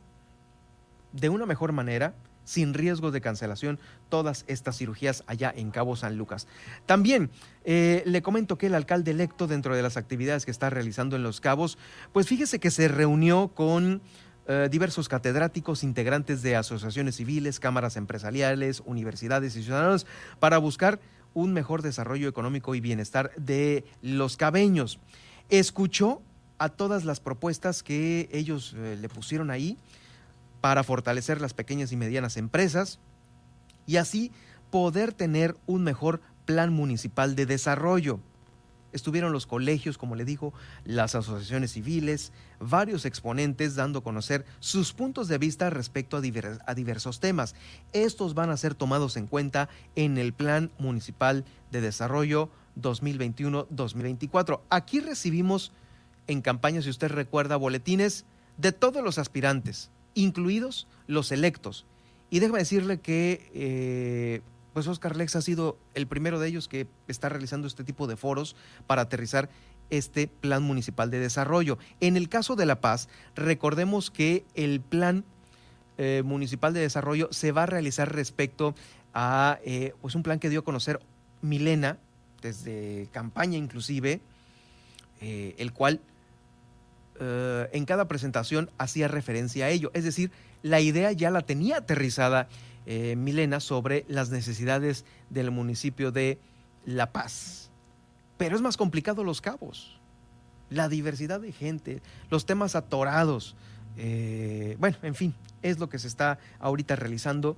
[SPEAKER 3] de una mejor manera sin riesgos de cancelación todas estas cirugías allá en Cabo San Lucas. También eh, le comento que el alcalde electo dentro de las actividades que está realizando en Los Cabos, pues fíjese que se reunió con eh, diversos catedráticos, integrantes de asociaciones civiles, cámaras empresariales, universidades y ciudadanos para buscar un mejor desarrollo económico y bienestar de los cabeños. Escuchó a todas las propuestas que ellos eh, le pusieron ahí para fortalecer las pequeñas y medianas empresas y así poder tener un mejor plan municipal de desarrollo. Estuvieron los colegios, como le dijo, las asociaciones civiles, varios exponentes dando a conocer sus puntos de vista respecto a, diversos temas. Estos van a ser tomados en cuenta en el Plan Municipal de Desarrollo 2021-2024. Aquí recibimos en campaña, si usted recuerda, boletines de todos los aspirantes, incluidos los electos. Y déjame decirle que eh, pues Oscar Lex ha sido el primero de ellos que está realizando este tipo de foros para aterrizar este plan municipal de desarrollo. En el caso de La Paz, recordemos que el plan eh, municipal de desarrollo se va a realizar respecto a eh, pues un plan que dio a conocer Milena desde campaña inclusive, eh, el cual en cada presentación hacía referencia a ello. Es decir, la idea ya la tenía aterrizada eh, Milena sobre las necesidades del municipio de La Paz. Pero es más complicado los cabos, la diversidad de gente, los temas atorados. Eh, bueno, en fin, es lo que se está ahorita realizando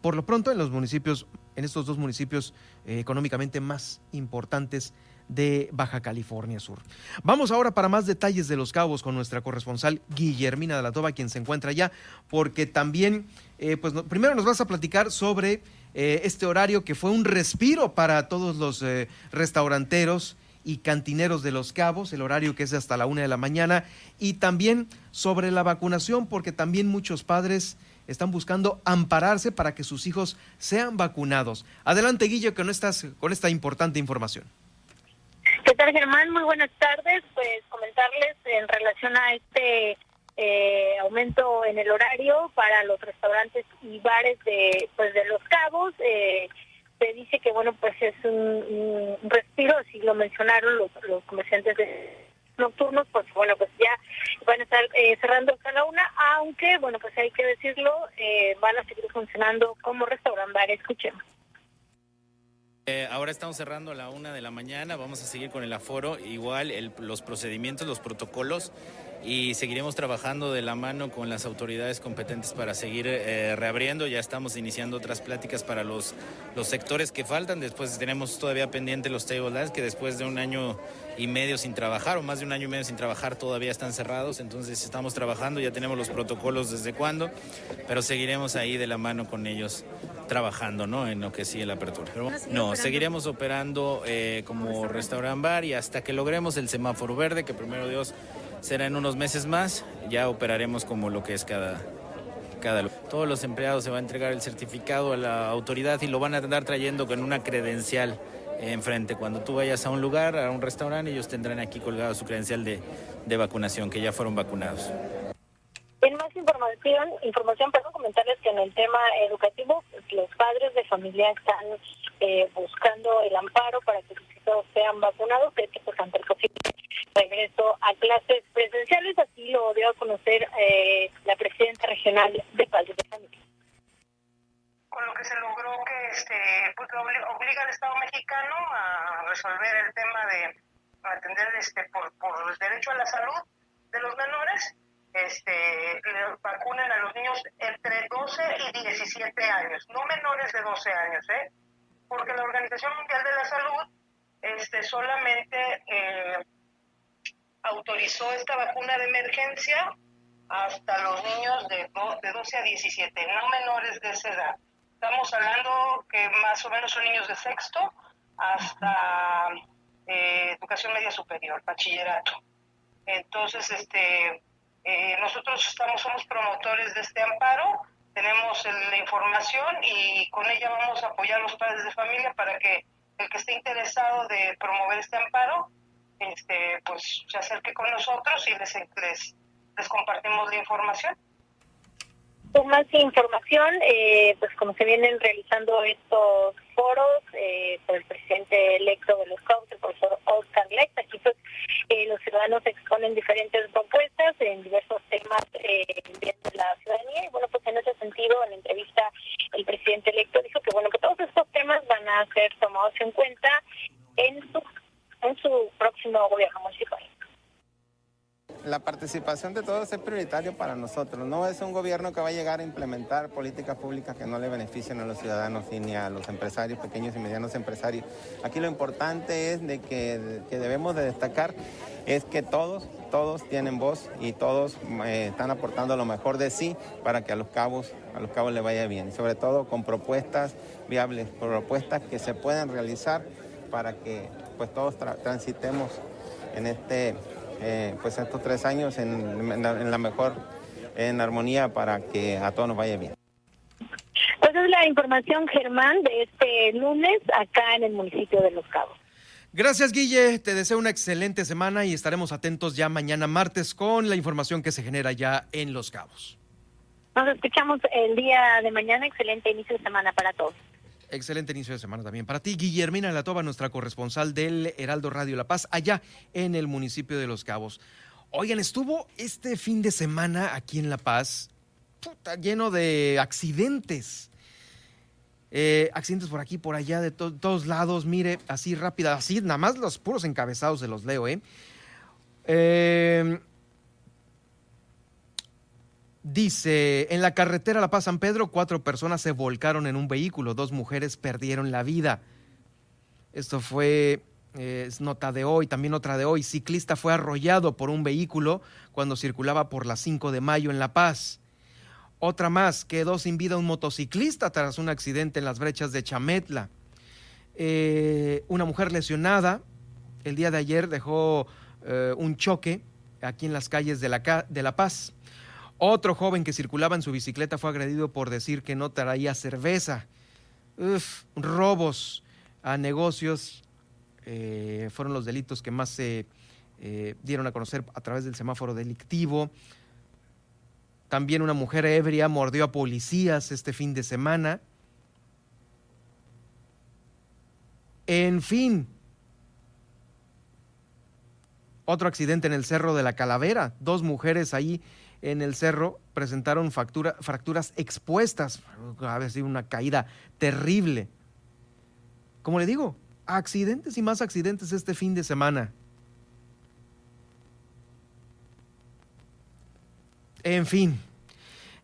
[SPEAKER 3] por lo pronto en los municipios, en estos dos municipios eh, económicamente más importantes de Baja California Sur. Vamos ahora para más detalles de los cabos con nuestra corresponsal Guillermina de la Toba, quien se encuentra allá, porque también, eh, pues primero nos vas a platicar sobre eh, este horario que fue un respiro para todos los eh, restauranteros y cantineros de los cabos, el horario que es hasta la una de la mañana, y también sobre la vacunación, porque también muchos padres están buscando ampararse para que sus hijos sean vacunados. Adelante, Guillo, que no estás con esta importante información.
[SPEAKER 14] ¿Qué tal, Germán? Muy buenas tardes. Pues comentarles en relación a este eh, aumento en el horario para los restaurantes y bares de pues de Los Cabos. Eh, se dice que bueno pues es un, respiro, así lo mencionaron los, comerciantes nocturnos, pues bueno pues ya van a estar eh, cerrando hasta la una, aunque bueno pues hay que decirlo, van a seguir funcionando como restaurante bar. Escuchemos.
[SPEAKER 15] Eh, ahora estamos cerrando a la una de la mañana, vamos a seguir con el aforo, igual los procedimientos, los protocolos y seguiremos trabajando de la mano con las autoridades competentes para seguir eh, reabriendo. Ya estamos iniciando otras pláticas para los, los sectores que faltan. Después tenemos todavía pendiente los table dance que después de un año y medio sin trabajar o más de un año y medio sin trabajar todavía están cerrados. Entonces estamos trabajando, ya tenemos los protocolos desde cuándo, pero seguiremos ahí de la mano con ellos trabajando, ¿no? En lo que sigue la apertura. no, seguiremos operando eh, como restaurant bar y hasta que logremos el semáforo verde, que primero Dios será en unos meses más, ya operaremos como lo que es cada, cada Todos los empleados se va a entregar el certificado a la autoridad y lo van a andar trayendo con una credencial enfrente. Cuando tú vayas a un lugar, a un restaurante, ellos tendrán aquí colgado su credencial de, de vacunación, que ya fueron vacunados.
[SPEAKER 14] En más información, información, perdón, comentarles que en el tema educativo, los padres de familia están eh, buscando el amparo para que sus hijos sean vacunados, que pues ante el posible regreso a clases presenciales, así lo dio a conocer eh, la presidenta regional de Padres de Familia.
[SPEAKER 16] Con lo que se logró que este pues obliga al Estado mexicano a resolver el tema de atender este por, por el derecho a la salud de los menores este, vacunen a los niños entre 12 y 17 años, no menores de 12 años, ¿eh? porque la Organización Mundial de la Salud este, solamente eh, autorizó esta vacuna de emergencia hasta los niños de, de 12 a 17, no menores de esa edad. Estamos hablando que más o menos son niños de sexto hasta eh, educación media superior, bachillerato. Entonces, este, eh, nosotros estamos, somos promotores de este amparo, tenemos la información y con ella vamos a apoyar a los padres de familia para que el que esté interesado de promover este amparo, este, pues se acerque con nosotros y les, les, les compartimos la información.
[SPEAKER 14] Con más información, eh, pues como se vienen realizando estos foros eh, por el presidente electo de los CAUS, el profesor Oscar Lex, aquí pues eh, los ciudadanos exponen diferentes propuestas en diversos temas eh, de la ciudadanía y bueno, pues en ese sentido, en la entrevista el presidente electo dijo que bueno, que todos estos temas van a ser tomados en cuenta en su, en su próximo gobierno municipal
[SPEAKER 17] la participación de todos es prioritario para nosotros. No es un gobierno que va a llegar a implementar políticas públicas que no le beneficien a los ciudadanos ni a los empresarios, pequeños y medianos empresarios. Aquí lo importante es de que, debemos de destacar es que todos, todos tienen voz y todos eh, están aportando lo mejor de sí para que a los cabos, a los cabos le vaya bien. Sobre todo con propuestas viables, propuestas que se puedan realizar para que pues todos transitemos en este eh, pues estos tres años en, la, mejor, en armonía para que a todos nos vaya bien.
[SPEAKER 14] Pues es la información, Germán, de este lunes acá en el municipio de Los Cabos.
[SPEAKER 3] Gracias, Guille. Te deseo una excelente semana y estaremos atentos ya mañana martes con la información que se genera ya en Los Cabos.
[SPEAKER 14] Nos escuchamos el día de mañana. Excelente inicio de semana para todos.
[SPEAKER 3] Excelente inicio de semana también para ti. Guillermina Latoba, nuestra corresponsal del Heraldo Radio La Paz, allá en el municipio de Los Cabos. Oigan, estuvo este fin de semana aquí en La Paz, lleno de accidentes. Eh, accidentes por aquí, por allá, de todos lados. Mire, así rápida, así, nada más los puros encabezados de los leo, ¿eh? eh Dice, en la carretera La Paz San Pedro, cuatro personas se volcaron en un vehículo, dos mujeres perdieron la vida. Esto fue, eh, es nota de hoy, también otra de hoy. Ciclista fue arrollado por un vehículo cuando circulaba por la 5 de mayo en La Paz. Otra más, quedó sin vida un motociclista tras un accidente en las brechas de Chametla. Eh, una mujer lesionada el día de ayer dejó eh, un choque aquí en las calles de la, de la Paz. Otro joven que circulaba en su bicicleta fue agredido por decir que no traía cerveza. Uf, robos a negocios eh, fueron los delitos que más se eh, dieron a conocer a través del semáforo delictivo. También una mujer ebria mordió a policías este fin de semana. En fin, otro accidente en el Cerro de la Calavera. Dos mujeres ahí en el cerro presentaron fracturas expuestas. Ha sido una caída terrible. Como le digo, accidentes y más accidentes este fin de semana. En fin,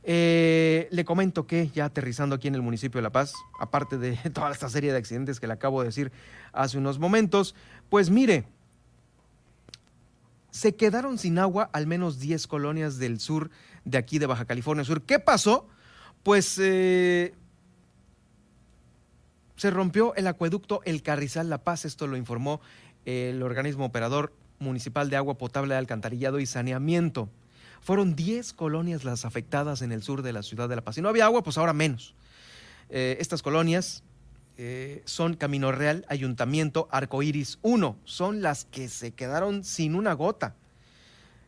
[SPEAKER 3] eh, le comento que ya aterrizando aquí en el municipio de La Paz, aparte de *laughs* toda esta serie de accidentes que le acabo de decir hace unos momentos, pues mire, se quedaron sin agua al menos 10 colonias del sur de aquí de Baja California Sur. ¿Qué pasó? Pues eh, se rompió el acueducto El Carrizal La Paz, esto lo informó el organismo operador municipal de agua potable, alcantarillado y saneamiento. Fueron 10 colonias las afectadas en el sur de la ciudad de La Paz. Si no había agua, pues ahora menos. Eh, estas colonias eh, son Camino Real, Ayuntamiento, Arcoiris 1. Son las que se quedaron sin una gota.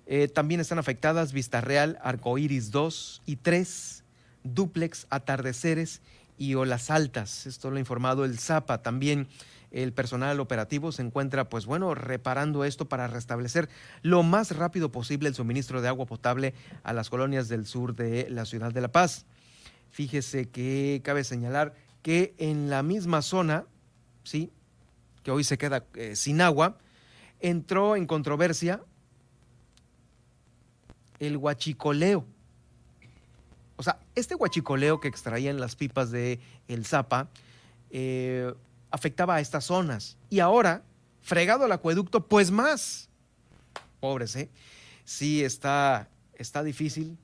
[SPEAKER 3] Eh, también están afectadas Vista Real, Arcoiris 2 y 3, Duplex, Atardeceres y Olas Altas. Esto lo ha informado el Zapa. También el personal operativo se encuentra, pues bueno, reparando esto para restablecer lo más rápido posible el suministro de agua potable a las colonias del sur de la ciudad de La Paz. Fíjese que cabe señalar que en la misma zona, ¿sí? que hoy se queda eh, sin agua, entró en controversia el huachicoleo. O sea, este huachicoleo que extraían las pipas de el Zapa eh, afectaba a estas zonas. Y ahora, fregado el acueducto, pues más. Pobres, ¿eh? Sí, está, está difícil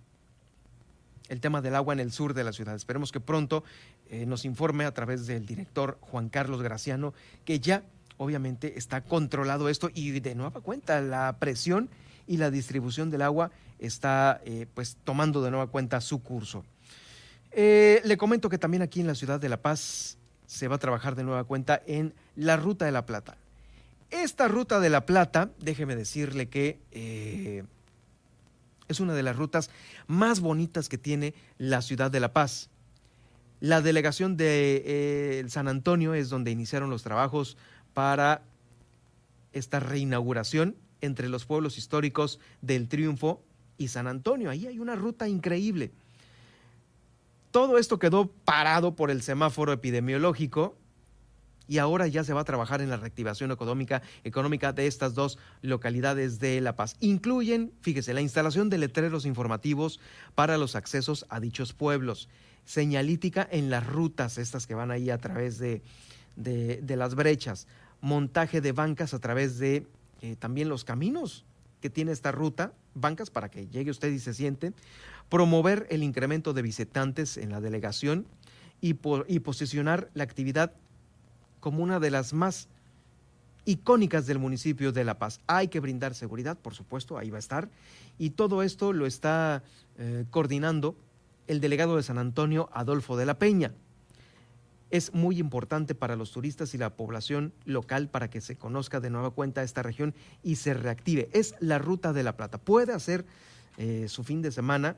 [SPEAKER 3] el tema del agua en el sur de la ciudad. Esperemos que pronto eh, nos informe a través del director Juan Carlos Graciano que ya obviamente está controlado esto y de nueva cuenta la presión y la distribución del agua está eh, pues tomando de nueva cuenta su curso. Eh, le comento que también aquí en la ciudad de La Paz se va a trabajar de nueva cuenta en la Ruta de la Plata. Esta Ruta de la Plata, déjeme decirle que es una de las rutas más bonitas que tiene la ciudad de La Paz. La delegación de eh, San Antonio es donde iniciaron los trabajos para esta reinauguración entre los pueblos históricos del Triunfo y San Antonio. Ahí hay una ruta increíble. Todo esto quedó parado por el semáforo epidemiológico y ahora ya se va a trabajar en la reactivación económica, económica de estas dos localidades de La Paz. Incluyen, fíjese, la instalación de letreros informativos para los accesos a dichos pueblos, señalítica en las rutas estas que van ahí a través de, de, las brechas, montaje de bancas a través de eh, también los caminos que tiene esta ruta, bancas para que llegue usted y se siente, promover el incremento de visitantes en la delegación y, y posicionar la actividad como una de las más icónicas del municipio de La Paz. Hay que brindar seguridad, por supuesto, ahí va a estar. Y todo esto lo está eh, coordinando el delegado de San Antonio, Adolfo de la Peña. Es muy importante para los turistas y la población local para que se conozca de nueva cuenta esta región y se reactive. Es la Ruta de la Plata. Puede hacer eh, su fin de semana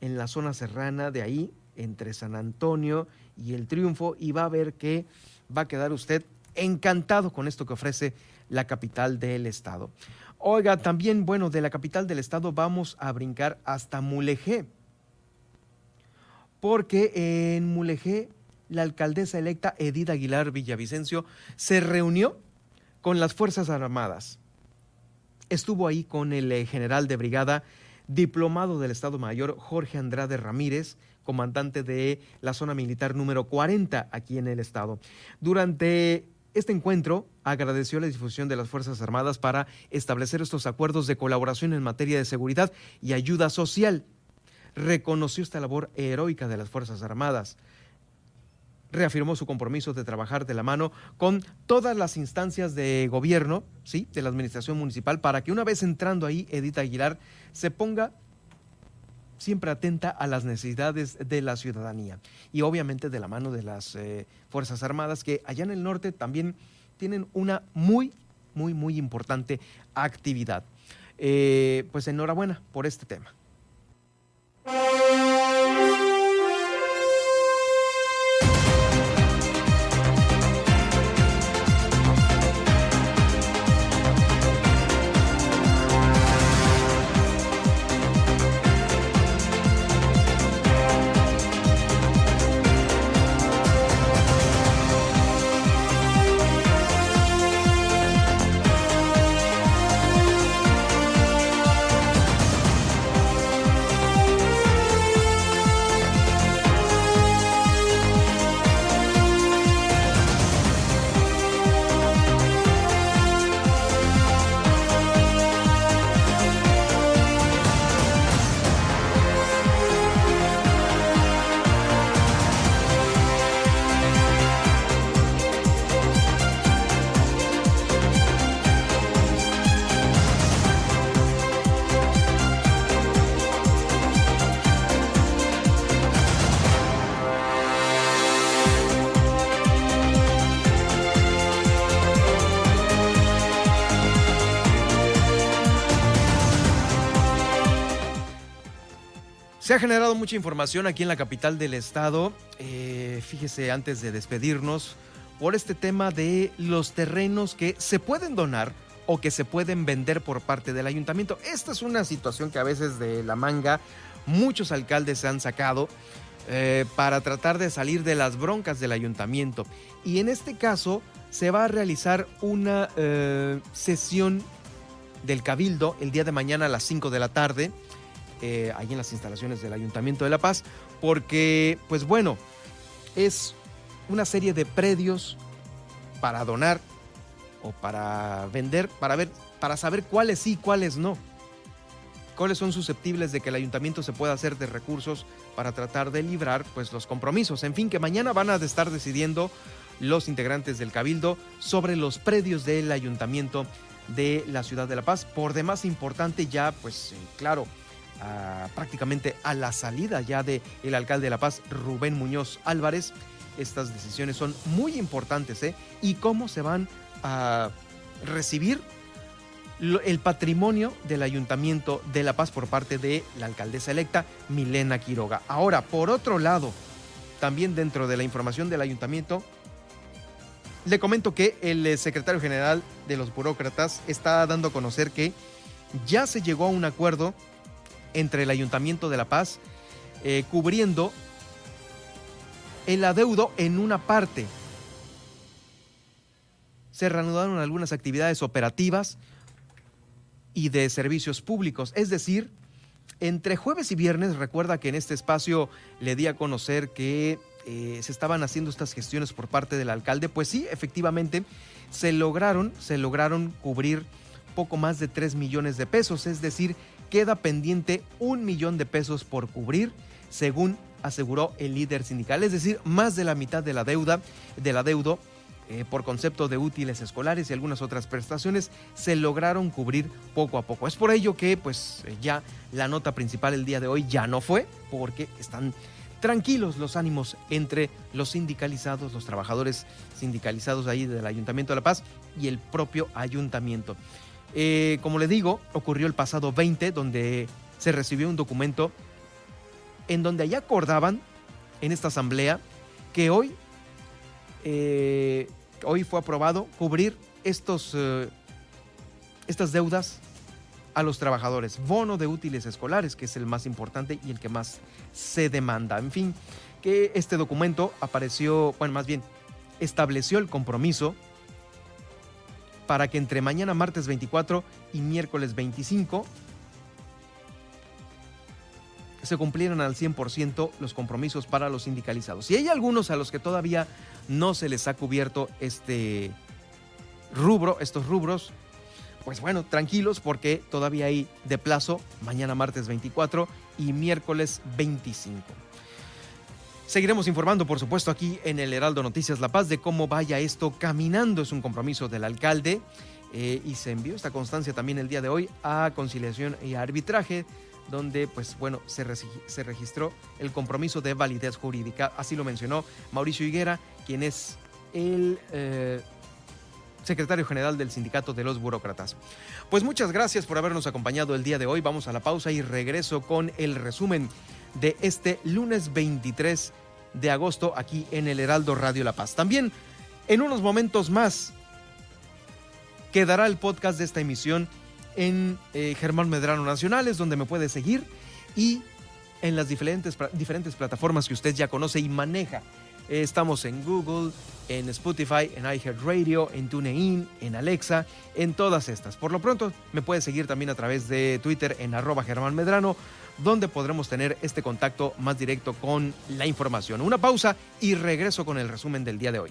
[SPEAKER 3] en la zona serrana de ahí, entre San Antonio y el Triunfo, y va a ver que va a quedar usted encantado con esto que ofrece la capital del estado. Oiga, también, bueno, de la capital del estado vamos a brincar hasta Mulegé, porque en Mulegé la alcaldesa electa Edith Aguilar Villavicencio se reunió con las Fuerzas Armadas. Estuvo ahí con el eh, general de brigada diplomado del Estado Mayor Jorge Andrade Ramírez, comandante de la zona militar número 40 aquí en el estado. Durante este encuentro agradeció la difusión de las Fuerzas Armadas para establecer estos acuerdos de colaboración en materia de seguridad y ayuda social. Reconoció esta labor heroica de las Fuerzas Armadas. Reafirmó su compromiso de trabajar de la mano con todas las instancias de gobierno, ¿sí? de la administración municipal, para que una vez entrando ahí, Edith Aguilar se ponga siempre atenta a las necesidades de la ciudadanía y obviamente de la mano de las eh, Fuerzas Armadas que allá en el norte también tienen una muy, muy, muy importante actividad. Eh, pues enhorabuena por este tema. Thank you. Se ha generado mucha información aquí en la capital del estado. Eh, fíjese, antes de despedirnos, por este tema de los terrenos que se pueden donar o que se pueden vender por parte del ayuntamiento. Esta es una situación que a veces de la manga muchos alcaldes se han sacado eh, para tratar de salir de las broncas del ayuntamiento. Y en este caso se va a realizar una eh, sesión del Cabildo el día de mañana a las 5 de la tarde, eh, ahí en las instalaciones del Ayuntamiento de La Paz, porque, pues bueno, es una serie de predios para donar o para vender, para ver, para saber cuáles sí, cuáles no. Cuáles son susceptibles de que el ayuntamiento se pueda hacer de recursos para tratar de librar pues los compromisos. En fin, que mañana van a estar decidiendo los integrantes del Cabildo sobre los predios del ayuntamiento de la ciudad de La Paz. Por demás importante ya, pues eh, prácticamente a la salida ya del el alcalde de La Paz, Rubén Muñoz Álvarez. Estas decisiones son muy importantes, ¿eh? Y cómo se van a recibir el patrimonio del Ayuntamiento de La Paz por parte de la alcaldesa electa, Milena Quiroga. Ahora, por otro lado, también dentro de la información del Ayuntamiento, le comento que el eh, secretario general de los burócratas está dando a conocer que ya se llegó a un acuerdo entre el Ayuntamiento de La Paz eh, cubriendo el adeudo en una parte. Se reanudaron algunas actividades operativas y de servicios públicos, es decir, entre jueves y viernes, recuerda que en este espacio le di a conocer que eh, se estaban haciendo estas gestiones por parte del alcalde, pues sí, efectivamente, se lograron, se lograron cubrir poco más de 3 millones de pesos, es decir, queda pendiente un millón de pesos por cubrir, según aseguró el líder sindical, es decir, más de la mitad de la deuda, del adeudo eh, por concepto de útiles escolares y algunas otras prestaciones se lograron cubrir poco a poco. Es por ello que pues eh, ya la nota principal el día de hoy ya no fue porque están tranquilos los ánimos entre los sindicalizados, los trabajadores sindicalizados ahí del Ayuntamiento de La Paz y el propio ayuntamiento. Eh, como le digo, ocurrió el pasado 20 donde se recibió un documento en donde allá acordaban en esta asamblea que hoy hoy fue aprobado cubrir estos, eh, estas deudas a los trabajadores. Bono de útiles escolares, que es el más importante y el que más se demanda. En fin, que este documento apareció, bueno, más bien, estableció el compromiso para que entre mañana martes 24 y miércoles 25 se cumplieran al 100% los compromisos para los sindicalizados. Y hay algunos a los que todavía no se les ha cubierto este rubro, estos rubros, pues bueno, tranquilos porque todavía hay de plazo mañana martes 24 y miércoles 25. Seguiremos informando, por supuesto, aquí en el Heraldo Noticias La Paz de cómo vaya esto caminando. Es un compromiso del alcalde eh, y se envió esta constancia también el día de hoy a conciliación y arbitraje donde pues bueno se, se registró el compromiso de validez jurídica. Así lo mencionó Mauricio Higuera, quien es el eh, secretario general del Sindicato de los Burócratas. Pues muchas gracias por habernos acompañado el día de hoy. Vamos a la pausa y regreso con el resumen de este lunes 23 de agosto aquí en el Heraldo Radio La Paz. También en unos momentos más quedará el podcast de esta emisión en eh, Germán Medrano Nacionales, donde me puede seguir, y en las diferentes, diferentes plataformas que usted ya conoce y maneja. Estamos en Google, en Spotify, en iHeartRadio, en TuneIn, en Alexa, en todas estas. Por lo pronto, me puede seguir también a través de Twitter en arroba Germán Medrano, donde podremos tener este contacto más directo con la información. Una pausa y regreso con el resumen del día de hoy.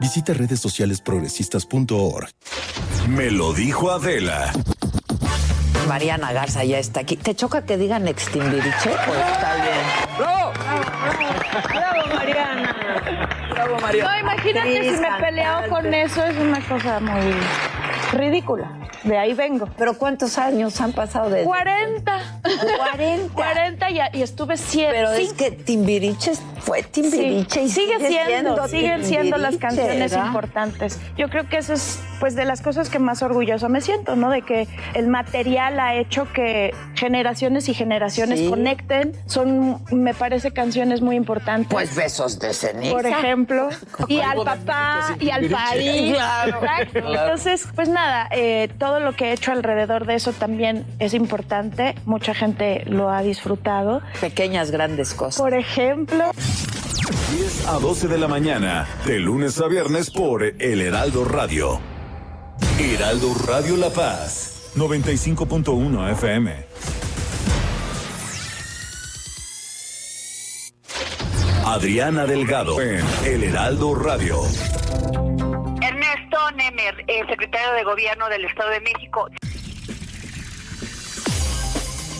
[SPEAKER 18] Visita redes sociales progresistas.org.
[SPEAKER 7] Me lo dijo Adela.
[SPEAKER 19] Mariana Garza ya está aquí. ¿Te choca que digan extimbiriche o está bien?
[SPEAKER 20] ¡Bravo! ¡Bravo, Mariana! ¡Bravo, Mariana! No, imagínate si me he peleado con eso, es una cosa muy ridícula. De ahí vengo.
[SPEAKER 19] ¿Pero cuántos años han pasado de
[SPEAKER 20] 40.
[SPEAKER 19] 40.
[SPEAKER 20] 40 y, y estuve siete.
[SPEAKER 19] Pero es que Timbiriche fue Timbiriche y
[SPEAKER 20] sigue, siendo, siguen siendo las canciones
[SPEAKER 19] ¿verdad?
[SPEAKER 20] importantes. Yo creo que eso es pues de las cosas que más orgullosa me siento, ¿no? De que el material ha hecho que generaciones y generaciones
[SPEAKER 19] Sí.
[SPEAKER 20] conecten. Son, me parece, canciones muy importantes.
[SPEAKER 19] Pues besos de ceniza.
[SPEAKER 20] por ejemplo, y al papá y al país.
[SPEAKER 19] Claro.
[SPEAKER 20] Entonces, pues nada, eh, todo lo que he hecho alrededor de eso también es importante. Mucha gente lo ha disfrutado.
[SPEAKER 19] Pequeñas, grandes cosas.
[SPEAKER 20] Por ejemplo,
[SPEAKER 7] 10 a 12 de la mañana, de lunes a viernes por El Heraldo Radio. Heraldo Radio La Paz, 95.1 FM. Adriana Delgado en El Heraldo Radio.
[SPEAKER 10] Nemer, eh, secretario de Gobierno del Estado de México.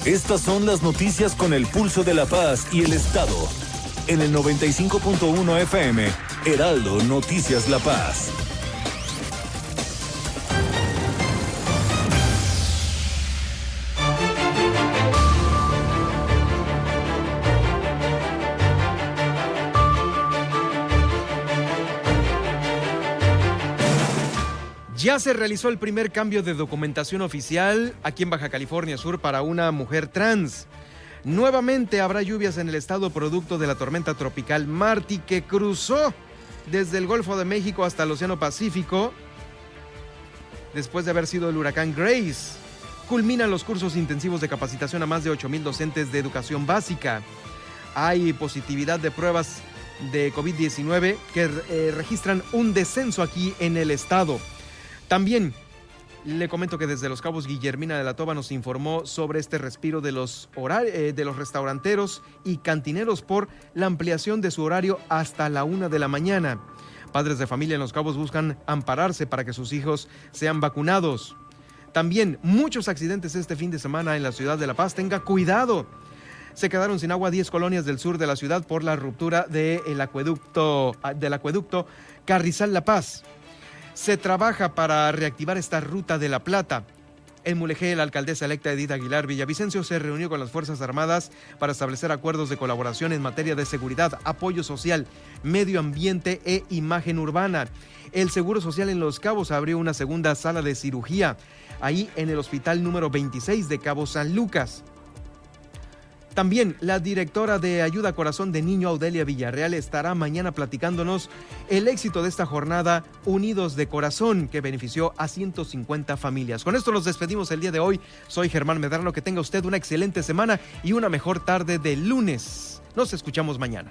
[SPEAKER 7] Estas son las noticias con el pulso de la paz y el Estado. En el 95.1 FM, Heraldo Noticias La Paz.
[SPEAKER 3] Ya se realizó el primer cambio de documentación oficial aquí en Baja California Sur para una mujer trans. Nuevamente habrá lluvias en el estado producto de la tormenta tropical Marty que cruzó desde el Golfo de México hasta el Océano Pacífico después de haber sido el huracán Grace. Culminan los cursos intensivos de capacitación a más de 8 mil docentes de educación básica. Hay positividad de pruebas de COVID-19 que eh, registran un descenso aquí en el estado. También le comento que desde Los Cabos Guillermina de la Toba nos informó sobre este respiro de los, eh, de los restauranteros y cantineros por la ampliación de su horario hasta la una de la mañana. Padres de familia en Los Cabos buscan ampararse para que sus hijos sean vacunados. También muchos accidentes este fin de semana en la ciudad de La Paz. Tenga cuidado. Se quedaron sin agua 10 colonias del sur de la ciudad por la ruptura acueducto, ah, del acueducto Carrizal La Paz. Se trabaja para reactivar esta ruta de la Plata. En Mulegé, la alcaldesa electa Edith Aguilar Villavicencio se reunió con las Fuerzas Armadas para establecer acuerdos de colaboración en materia de seguridad, apoyo social, medio ambiente e imagen urbana. El Seguro Social en Los Cabos abrió una segunda sala de cirugía, ahí en el hospital número 26 de Cabo San Lucas. También la directora de Ayuda Corazón de Niño, Audelia Villarreal, estará mañana platicándonos el éxito de esta jornada Unidos de Corazón, que benefició a 150 familias. Con esto nos despedimos el día de hoy. Soy Germán Medrano. Que tenga usted una excelente semana y una mejor tarde de lunes. Nos escuchamos mañana.